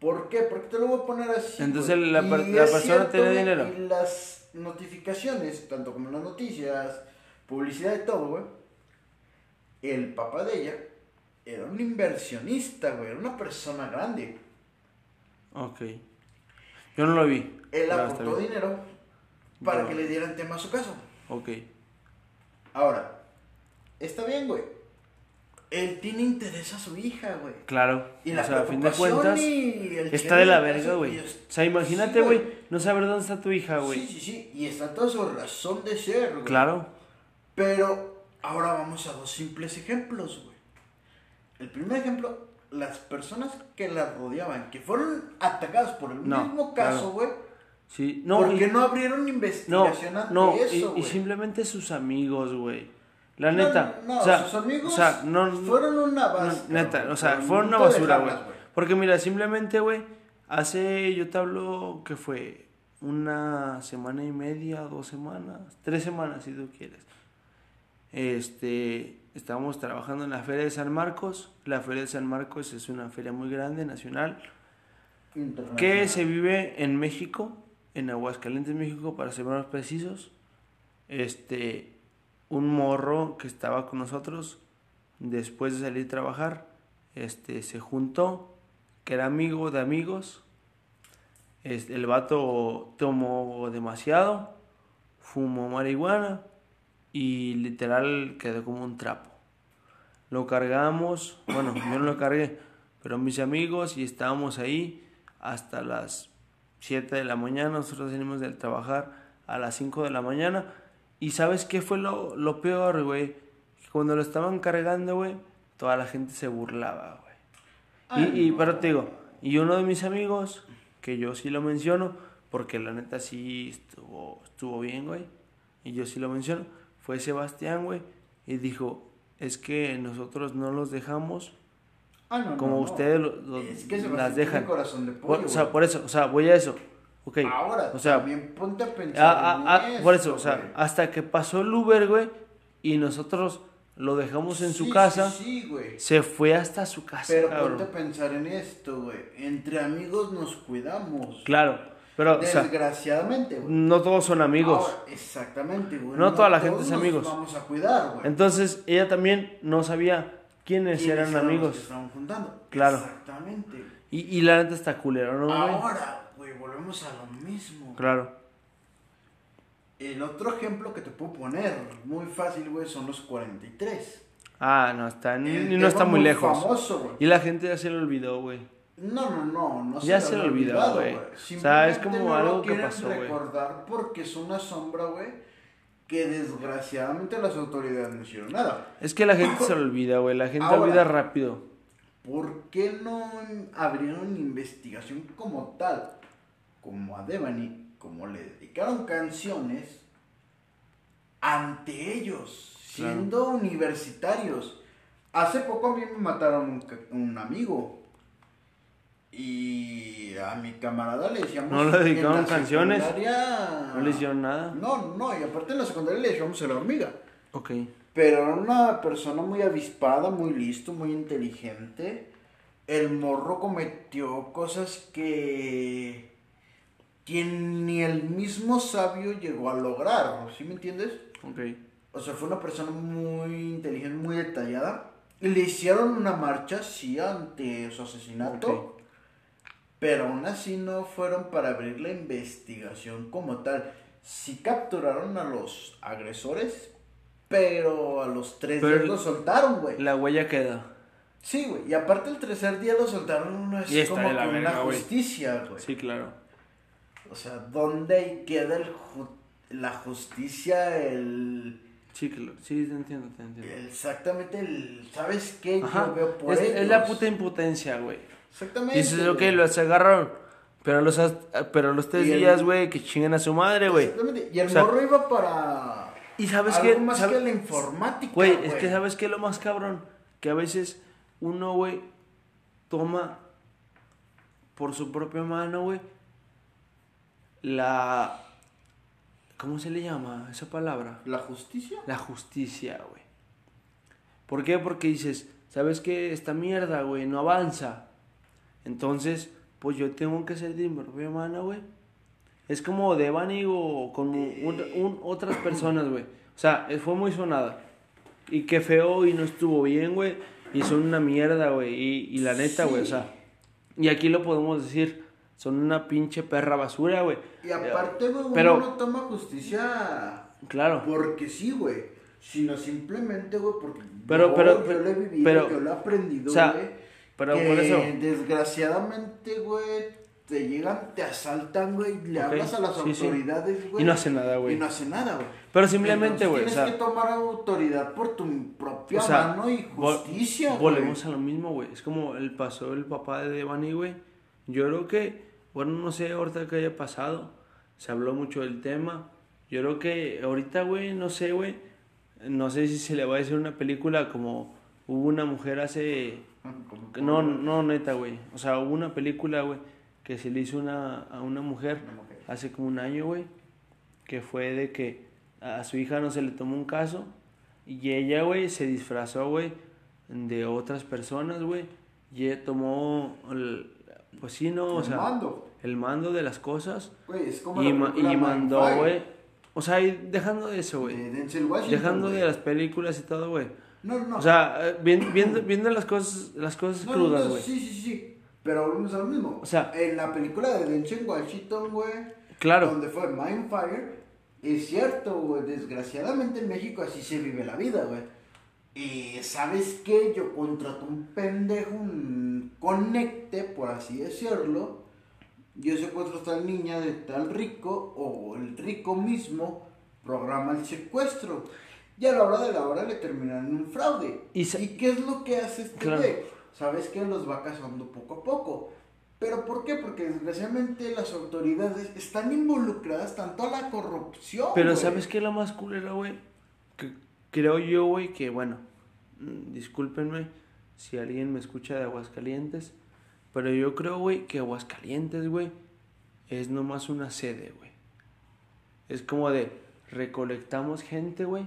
¿Por qué? Porque te lo voy a poner así. Entonces, la per- persona tiene dinero. Y las notificaciones, tanto como las noticias, publicidad y todo, güey. El papá de ella era un inversionista, güey. Era una persona grande. Ok. Yo no lo vi. Él aportó dinero para Pero- que le dieran tema a su caso. Ok. Ahora, está bien, güey. Él tiene interés a su hija, güey. Claro. Y la o sea, a fin de cuentas, y está de la verga, güey. y O sea, imagínate, Sí, güey, no saber dónde está tu hija, güey. Sí, sí, sí. Y está toda su razón de ser, güey. Claro. Pero ahora vamos a dos simples ejemplos, güey. El primer ejemplo, las personas que la rodeaban, que fueron atacadas por el No, mismo caso, güey. Sí. No, ¿Por y- qué no abrieron no, investigación ante no, y- eso, y, güey? simplemente sus amigos, güey. La neta. No, o sea, sus amigos o sea, no, fueron una basura. neta, o sea, fueron una basura, güey. Porque mira, simplemente, güey, hace, yo te hablo que fue una semana y media, dos semanas, tres semanas si tú quieres. Este, estábamos trabajando en la Feria de San Marcos. La Feria de San Marcos es una feria muy grande, nacional, que se vive en México, en Aguascalientes, México, para ser más precisos. Este, un morro que estaba con nosotros, después de salir a trabajar, este, se juntó, que era amigo de amigos. El vato tomó demasiado, fumó marihuana y literal quedó como un trapo. Lo cargamos, bueno, yo no lo cargué, pero mis amigos y estábamos ahí hasta las 7 de la mañana, nosotros venimos del trabajar a las 5 de la mañana. Y sabes qué fue lo, lo peor, güey? Cuando lo estaban cargando, güey, toda la gente se burlaba, güey. Y, y pero te digo, y uno de mis amigos, que yo sí lo menciono, porque la neta sí estuvo, estuvo bien, güey, y yo sí lo menciono, fue Sebastián, güey, y dijo, es que nosotros no los dejamos Ah, no, como no. ustedes lo- lo- Es que Sebastián las dejan. o sea, por eso, o sea, voy a eso. Ahora, o sea, también ponte a pensar. Ah, en ah, ah, por eso, esto, o sea, güey. hasta que pasó el Uber, güey, y nosotros lo dejamos en su casa, Sí, sí, güey. se fue hasta su casa, Pero cabrón. ponte a pensar en esto, güey. Entre amigos nos cuidamos. Claro, pero, o sea, Desgraciadamente, güey. no todos son amigos. Ahora, exactamente, güey. No toda la gente es nos amigos. Vamos a cuidar, güey. Entonces, ella también no sabía quiénes ¿Quiénes eran amigos. que estaban juntando? Claro. Exactamente. Y, y la neta está culero, ¿no? Ahora, güey, volvemos a lo mismo. Claro. El otro ejemplo que te puedo poner, muy fácil, güey, son los 43. Ah, no, está, ni, El no está muy lejos. famoso. Y la gente ya se le olvidó, güey. No, no, no, no Ya se, lo olvidó, güey. O sea, es como no algo lo que pasó, güey. recordar porque es una sombra, güey, que desgraciadamente las autoridades no hicieron nada. Es que la gente se le olvida, güey. La gente Ahora. olvida rápido. ¿Por qué no abrieron investigación como tal? Como a Devani, como le dedicaron canciones ante ellos, Claro. siendo universitarios. Hace poco a mí me mataron un, amigo. Y a mi camarada le decíamos. ¿No le dedicaron canciones? No le hicieron nada. No, no, y aparte en la secundaria le decíamos a la hormiga. Ok. Pero era una persona muy avispada, muy listo, muy inteligente. El morro cometió cosas que, que ni el mismo sabio llegó a lograr, ¿sí me entiendes? Ok. O sea, fue una persona muy inteligente, muy detallada. Y le hicieron una marcha, sí, ante su asesinato. Ok. Pero aún así no fueron para abrir la investigación como tal. Sí capturaron a los agresores, pero a los tres Pero días lo soltaron, güey. La huella queda. Sí, güey. Y aparte el tercer día lo soltaron, no es Y como la que verga, una justicia, güey. Sí, claro. O sea, ¿dónde queda el ju- la justicia, el, Sí, claro. Sí, te entiendo, te entiendo. Exactamente, el, ¿sabes qué? Ajá. Yo veo por Es, ellos. es la puta impotencia, güey. Exactamente. Dices, ok, los agarraron. Pero los, as- pero los tres Y el- días, güey, que chinguen a su madre, güey. Exactamente. Y el O sea, morro iba para. Y sabes algo qué? más Sabe- que la informática. Güey, es que sabes qué es lo más cabrón. Que a veces uno, güey, toma por su propia mano, güey, la... ¿Cómo se le llama esa palabra? ¿La justicia? La justicia, güey. ¿Por qué? Porque dices, ¿sabes qué? Esta mierda, güey, no avanza. Entonces, pues yo tengo que ser de mi propia mano, güey. Es como Devani o con un- un- otras personas, güey. O sea, fue muy sonada. Y qué feo y no estuvo bien, güey. Y son una mierda, güey. Y, y la neta, güey, o sea. Y aquí lo podemos decir. Son una pinche perra basura, güey. Y aparte, güey, uno no toma justicia Claro. porque sí, güey. Sino simplemente, güey, porque Pero- yo, pero- yo lo he vivido, pero- yo lo he aprendido, o sea, güey. pero que por eso- desgraciadamente, güey, te llegan, te asaltan, güey, le hablas a las sí, sí. autoridades, güey. Y no hace nada, güey. Y no hace nada, güey. Pero simplemente, güey, o Tienes sea, que tomar autoridad por tu propia o sea, mano y vol- justicia, güey. volvemos a lo mismo, güey. Es como el pasó el papá de Devani, güey. Yo creo que, bueno, no sé ahorita que haya pasado. Se habló mucho del tema. Yo creo que ahorita, güey, no sé, güey. No sé si se le va a hacer una película como hubo una mujer hace... No, no, neta, güey. O sea, hubo una película, güey, que se le hizo una, a una mujer Una mujer. hace como un año, güey. Que fue de que a su hija no se le tomó un caso. Y ella, güey, se disfrazó, güey, de otras personas, güey. Y ella tomó, el- pues sí, ¿no? O El sea, mando. el mando de las cosas. Güey, es como Y, la ma- y mandó, güey. O sea, y dejando de eso, güey. De Dejando de güey. las películas y todo, güey. No, no. O sea, eh, vi- viendo, viendo las cosas, las cosas No, no, crudas, no, güey. sí, sí, sí. Pero volvemos a lo mismo. O sea- en la película de Denzel Washington, güey. Claro. Donde fue Mindfire. Es cierto, güey. Desgraciadamente en México así se vive la vida, güey. Y sabes qué? Yo contrato un pendejo, un conecte, por así decirlo. Yo secuestro a tal niña de tal rico, o el rico mismo programa el secuestro. Y a la hora de la hora le terminan en un fraude. Y ¿Y, qué es lo que hace este Claro. Sabes que los va cazando poco a poco. ¿Pero por qué? Porque desgraciadamente las autoridades están involucradas tanto a la corrupción. Pero. ¿sabes qué es lo más culero, güey? Que creo yo, güey, que bueno, mm, discúlpenme si alguien me escucha de Aguascalientes, pero yo creo, güey, que Aguascalientes, güey, es nomás una sede, güey. Es como de recolectamos gente, güey,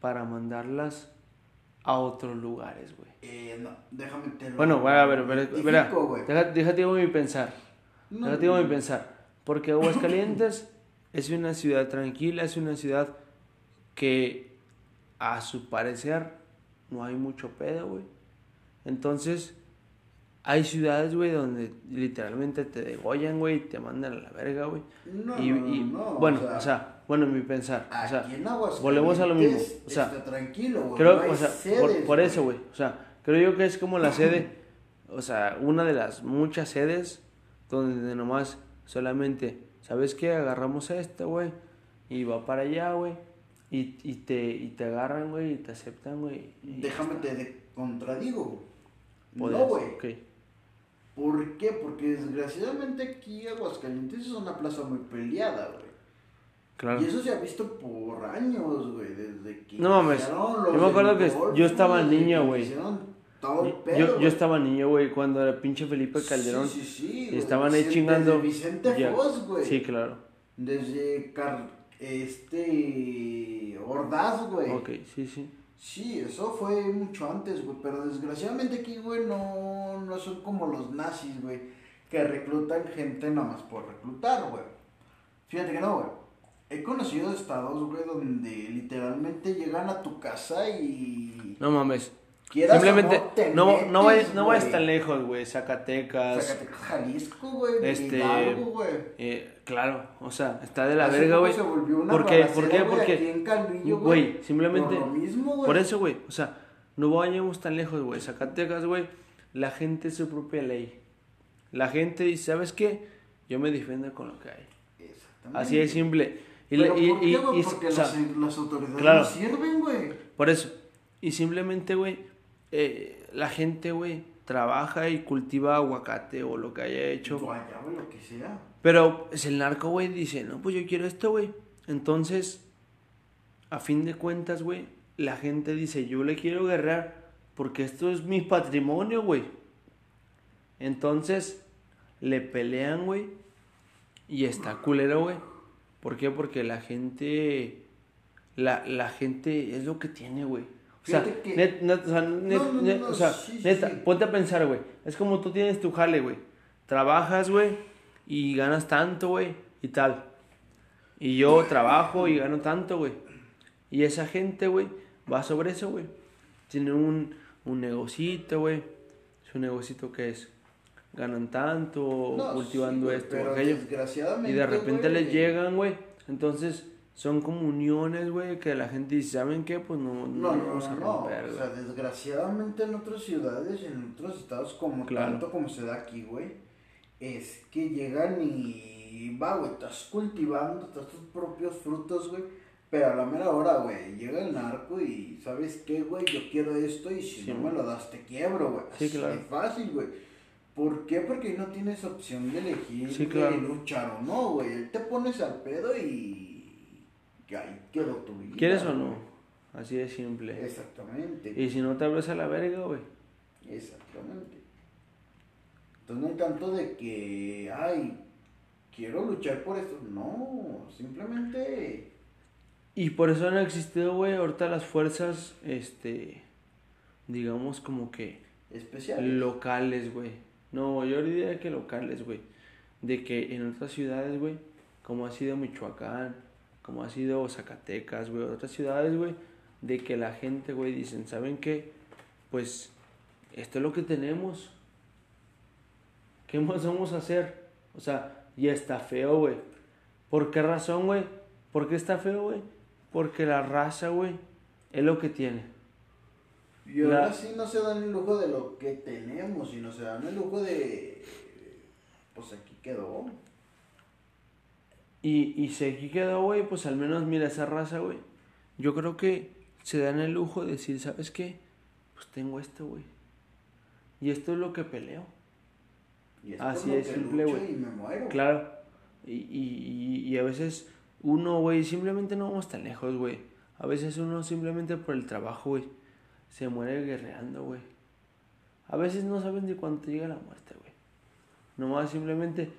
para mandarlas a otros lugares, güey. Eh, no, déjame te lo Bueno, güey, a ver, deja- déjate digo mi pensar. No, Déjate digo mi pensar. Porque Aguascalientes es una ciudad tranquila, es una ciudad que a su parecer no hay mucho pedo, güey. Entonces, hay ciudades, güey, donde literalmente te degollan, güey, y te mandan a la verga, güey. No, y, no, y- no, no, bueno, o sea, o sea, bueno, mi pensar. O sea, Aquí en volvemos a lo mismo. O sea, está tranquilo, güey. creo, no o sea, por, sedes, por eso, güey. O sea, creo yo que es como la sede, o sea, una de las muchas sedes donde nomás solamente, ¿sabes qué? Agarramos a este, güey, y va para allá, güey, y, y, te, y te agarran, güey, y te aceptan, güey. Déjame te de- contradigo. Podrías, No, güey. ok. ¿Por qué? Porque desgraciadamente aquí Aguascalientes es una plaza muy peleada, güey. Claro. Y eso se ha visto por años, güey, desde que No mames, yo me acuerdo que golf, yo estaba niño, güey. hicieron todo el Yo, pedo, yo estaba niño, güey, cuando era pinche Felipe Calderón. Sí, sí, sí, y estaban ahí Vicente- chingando. desde Vicente. Foz, güey. Sí, claro. Desde Car este Ordaz, güey. Ok, sí, sí. Sí, eso fue mucho antes, güey. Pero desgraciadamente aquí, güey, no, no son como los nazis, güey. Que reclutan gente nada más por reclutar, güey. Fíjate que no, güey. He conocido estados, güey, donde literalmente llegan a tu casa y... No mames. Quieras Simplemente, te no, no, metes, vayas, no vayas tan lejos, güey. Zacatecas. Zacatecas, Jalisco, güey. Este, Hidalgo, güey. Eh, claro, o sea, está de la verga, güey. ¿Por qué? ¿Por qué? Porque- Güey, simplemente. Por lo mismo, güey. Por eso, güey. O sea, no vayamos tan lejos, güey. Zacatecas, güey. La gente es su propia ley. La gente dice, ¿sabes qué? Yo me defiendo con lo que hay. Exactamente. Así de simple. Y, ¿Pero y- por qué, y- güey? y- Porque o sea, las, las autoridades claro. no sirven, güey. Por eso. Y simplemente, güey, eh, la gente, güey, trabaja y cultiva aguacate o lo que haya hecho. Guayaba, lo que sea. Pero es el narco, güey, dice, no, pues yo quiero esto, güey. Entonces, a fin de cuentas, güey, la gente dice, yo le quiero guerrear porque esto es mi patrimonio, güey. Entonces, le pelean, güey. Y está culero, güey. ¿Por qué? Porque la gente, la, la gente es lo que tiene, güey. O sea, o o neta, ponte a pensar, güey. Es como tú tienes tu jale, güey. Trabajas, güey, y ganas tanto, güey, y tal. Y yo trabajo y gano tanto, güey. Y esa gente, güey, va sobre eso, güey. Tiene un, un negocito, güey. Su negocito que es, ganan tanto, No, cultivando sí, esto, pero aquello. Desgraciadamente. Y de repente les llegan, güey. Entonces, son comuniones, güey, que la gente dice, ¿saben qué? Pues no, no, No, no, vamos a no, no. romper, O sea, desgraciadamente en otras ciudades y en otros estados, como Claro. tanto como se da aquí, güey, es que llegan y va, güey, estás cultivando estás tus propios frutos, güey. Pero a la mera hora, güey, llega el narco y ¿sabes qué, güey? Yo quiero esto y si Sí, no me lo das te quiebro, güey. Sí, Así claro. de fácil, güey. ¿Por qué? Porque no tienes opción de elegir, Sí, claro. luchar o no, güey. Él te pones al pedo y... y ahí quedó tu vida. ¿Quieres o no? Así de simple. Exactamente. Y si no te abres a la verga, güey. Exactamente. Entonces no hay tanto de que, ay, quiero luchar por esto. No, simplemente Y por eso han existido, güey, ahorita las fuerzas, este, digamos como que especial. locales, güey. No, yo diría que locales, güey. De que en otras ciudades, güey, como ha sido Michoacán, como ha sido Zacatecas, güey, otras ciudades, güey, de que la gente, güey, dicen, ¿saben qué? Pues esto es lo que tenemos. ¿Qué más vamos a hacer? O sea, y está feo, güey. ¿Por qué razón, güey? ¿Por qué está feo, güey? Porque la raza, güey, es lo que tiene. Y ahora la- sí no se dan el lujo de lo que tenemos, sino se dan el lujo de, pues aquí quedó. Y, y si aquí quedó, güey, pues al menos mira esa raza, güey. Yo creo que se dan el lujo de decir, ¿sabes qué? Pues tengo esto, güey. Y esto es lo que peleo. Y es Así es simple, güey. Claro. Y, y, y- a veces uno, güey, simplemente no vamos tan lejos, güey. A veces uno simplemente por el trabajo, güey, se muere guerreando, güey. A veces no saben de cuándo te llega la muerte, güey. Nomás simplemente...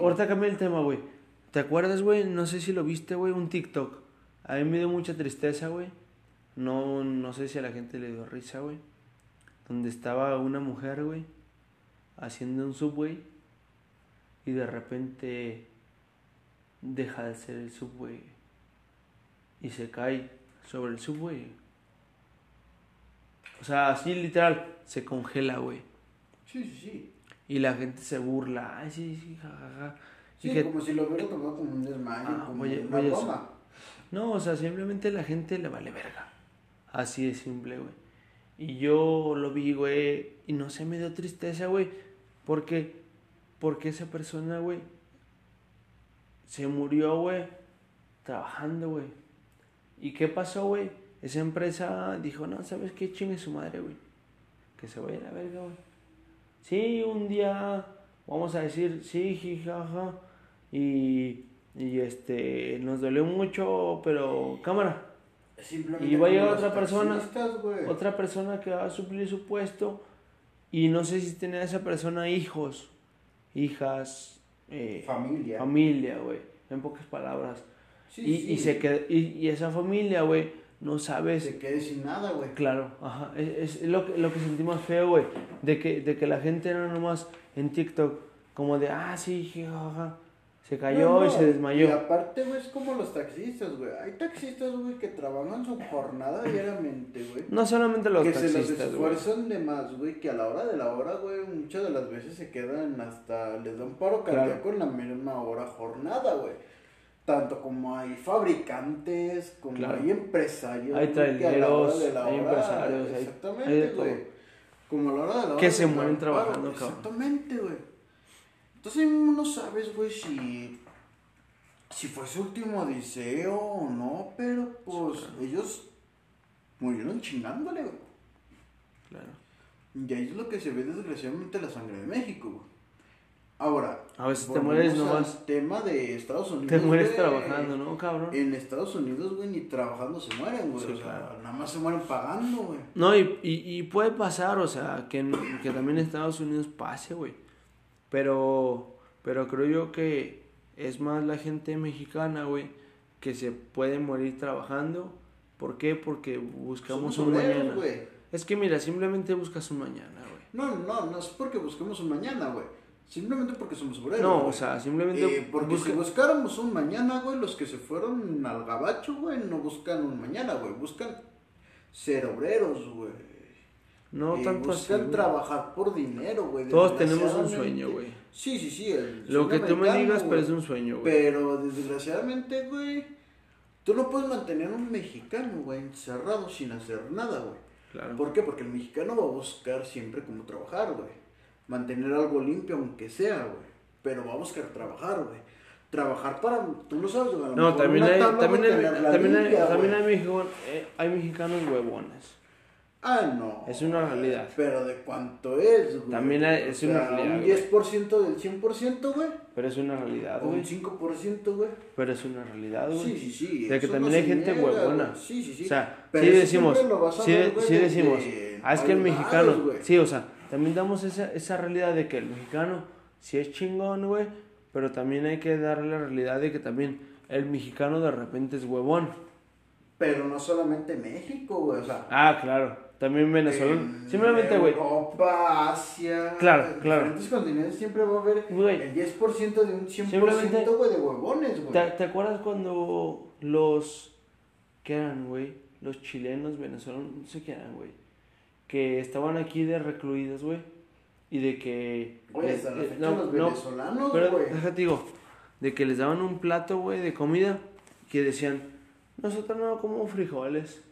ahorita- cambié el tema, güey. ¿Te acuerdas, güey? No sé si lo viste, güey, un TikTok. A mí me dio mucha tristeza, güey. No, no sé si a la gente le dio risa, güey. Donde estaba una mujer, güey, haciendo un subway. Y de repente deja de ser el subway. Y se cae sobre el subway. O sea, así literal, se congela, güey. Sí, sí, sí. Y la gente se burla. Ay, sí, sí, jajaja. Sí, que- como si lo hubiera tomado como un desmayo, Ah, como oye, una oye, broma. No, o sea, simplemente la gente le vale verga. Así de simple, güey. Y yo lo vi, güey, y no sé, me dio tristeza, güey. Porque, porque esa persona, güey, se murió, güey, trabajando, güey. ¿Y qué pasó, güey? Esa empresa dijo, no, ¿sabes qué? Chingue su madre, güey. Que se vaya a la verga, güey. Sí, un día vamos a decir, sí, jijaja. Y, y este, nos dolió mucho, pero cámara. Simplemente Y va a llegar otra persona. Otra persona que va a suplir su puesto. Y no sé si tenía esa persona hijos, hijas, eh, Familia. familia, güey. En pocas palabras. Sí, y, sí. y, se qued- y, y esa familia, güey, no sabes. Se quede sin nada, güey. Claro, ajá. Es, es lo, que, lo que sentimos feo, güey. De que, de que la gente era nomás en TikTok, como de, ah, sí, jajaja. Se cayó No, no, y se desmayó. Y aparte, güey, es como los taxistas, güey. Hay taxistas, güey, que trabajan su jornada diariamente, güey. No solamente los que se los taxistas, güey. esfuerzan de más, güey, que a la hora de la hora, güey, muchas de las veces se quedan hasta, les da un paro Claro. cardíaco en la misma hora jornada, güey. Tanto como hay fabricantes, como Claro. hay empresarios. Hay güey, que a la hora traileros, de la hay hora- empresarios, Exactamente, güey. Como a la hora de la hora. Que se mueren trabajando, cabrón. Exactamente, güey. Entonces no sabes, güey, si, si fue su último deseo o no, pero pues ellos murieron chingándole, güey. Claro. Y ahí es lo que se ve desgraciadamente la sangre de México, güey. Ahora, A veces te mueres nomás. tema de Estados Unidos. Te mueres trabajando, ¿no, cabrón? En Estados Unidos, güey, ni trabajando se mueren, güey. Sí, o sea, claro. nada más se mueren pagando, güey. No, y, y, y puede pasar, o sea, que, que también en Estados Unidos pase, güey. Pero, pero creo yo que es más la gente mexicana, güey, que se puede morir trabajando. ¿Por qué? Porque buscamos Somos un obreros, mañana. güey. Es que mira, simplemente buscas un mañana, güey. No, no, no es porque busquemos un mañana, güey. Simplemente porque somos obreros. No, güey. o sea, simplemente Eh, porque busca- si buscáramos un mañana, güey, los que se fueron al gabacho, güey, no buscan un mañana, güey. Buscan ser obreros, güey. no Eh, tanto así. buscan trabajar por dinero, güey. Todos tenemos un sueño, güey. Sí, sí, sí. Lo que tú me digas, es un sueño, güey. Pero desgraciadamente, güey, tú no puedes mantener a un mexicano, güey, encerrado sin hacer nada, güey. Claro. ¿Por qué? Porque el mexicano va a buscar siempre cómo trabajar, güey. Mantener algo limpio, aunque sea, güey. Pero va a buscar trabajar, güey. Trabajar para, tú lo sabes, güey. No, también una hay, también güey, hay, también hay, limpia, también güey. hay, mexicano- eh, hay mexicanos huevones. Ah, no. Es una realidad. Pero ¿de cuánto es, güey? También hay- es O una sea, realidad, Un güey. 10% del 100%, güey. Pero es una realidad, O un güey. 5%, güey. Pero es una realidad, güey. Sí, sí, sí. O sea, que eso también no hay gente niega, huevona. güey. Sí, sí, sí. O sea, Pero sí decimos, lo vas a sí, ver, güey, sí decimos, ah, es que el mexicano, güey. sí, o sea, también damos esa, esa realidad de que el mexicano sí es chingón, güey, pero también hay que darle la realidad de que también el mexicano de repente es huevón. Pero no solamente México, güey. O sea, Ah, claro, también venezolano. en Simplemente, güey, Europa, Asia. Claro, en claro. diferentes continentes siempre va a haber Güey. el 10% de un 100%, Simplemente- güey, de huevones, güey. ¿te, te acuerdas cuando los, qué eran, güey? Los chilenos, venezolanos, no sé qué eran, güey, que estaban aquí de recluidos, güey, y de que... Güey, hasta la fecha no, los no, venezolanos, Pero güey. déjate digo, de que les daban un plato, güey, de comida que decían, nosotros no comemos frijoles.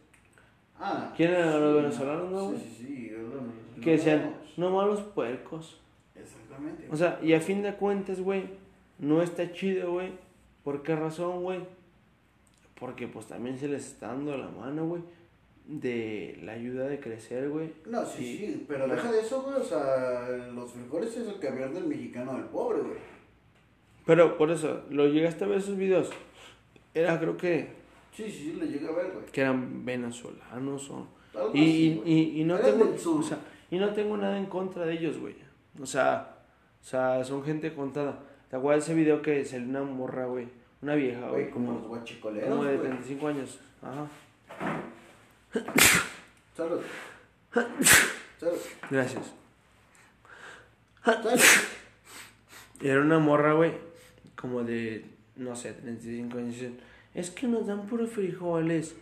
Ah. ¿Quién eran los sí, venezolanos, no, güey? Sí, sí, sí. los venezolanos. Que decían, no malos puercos. Exactamente. O sea, y a fin de cuentas, güey, no está chido, güey. ¿Por qué razón, güey? Porque pues también se les está dando la mano, güey, de la ayuda de crecer, güey. No, sí, Y- sí, pero deja de eso, güey. O sea, los frijoles es el caviar del mexicano del pobre, güey. Pero por eso, lo llegaste a ver esos videos. Era, creo que, Sí, sí, sí, le llega a ver, güey. que eran venezolanos o... Algo Y, así, y, y, y no tengo, o sea, y no tengo nada en contra de ellos, güey. O sea, o sea, son gente contada. ¿Te acuerdas ese video que salió una morra, güey? Una vieja, güey, Güey, como los como, guachicoleros, como de güey. 35 años. Ajá. Salud. Salud. Gracias. Salud. Era una morra, güey, como de, no sé, 35 años. Dicen, es que nos dan puros frijoles.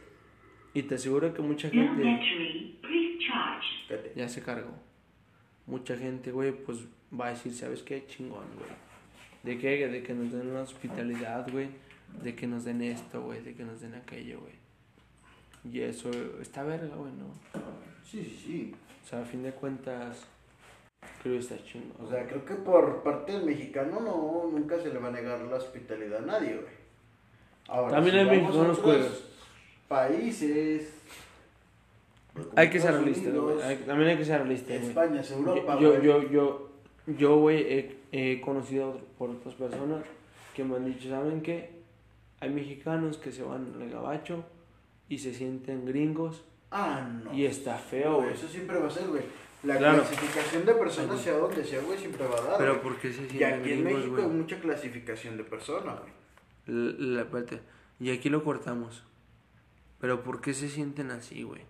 Y te aseguro que mucha No gente... Ya se cargó. Mucha gente, güey, pues va a decir, ¿sabes qué? Chingón, güey. ¿De qué? De que nos den la hospitalidad, güey. De que nos den esto, güey. De que nos den aquello, güey. Y eso está verga, güey, ¿no? Sí, sí, sí. O sea, a fin de cuentas, creo que está chingón. O sea, creo que por parte del mexicano no, nunca se le va a negar la hospitalidad a nadie, güey. Ahora, También hay vamos a mexicanos otros culeros. Países. hay que ser realista, güey. Hay- También hay que ser realista, güey. España, es Europa, Yo, güey. yo, yo, yo, güey, he, he conocido por otras personas que me han dicho, ¿saben qué? Hay mexicanos que se van al gabacho y se sienten gringos Ah, no. y está feo, güey. Eso siempre va a ser, güey. La Claro. clasificación de personas, sea donde sea, güey, siempre va a dar. Pero güey. ¿por qué se Y sienten aquí en gringos, México güey? hay mucha clasificación de personas, güey. La, la- espérate. Y aquí lo cortamos. Pero ¿por qué se sienten así, güey?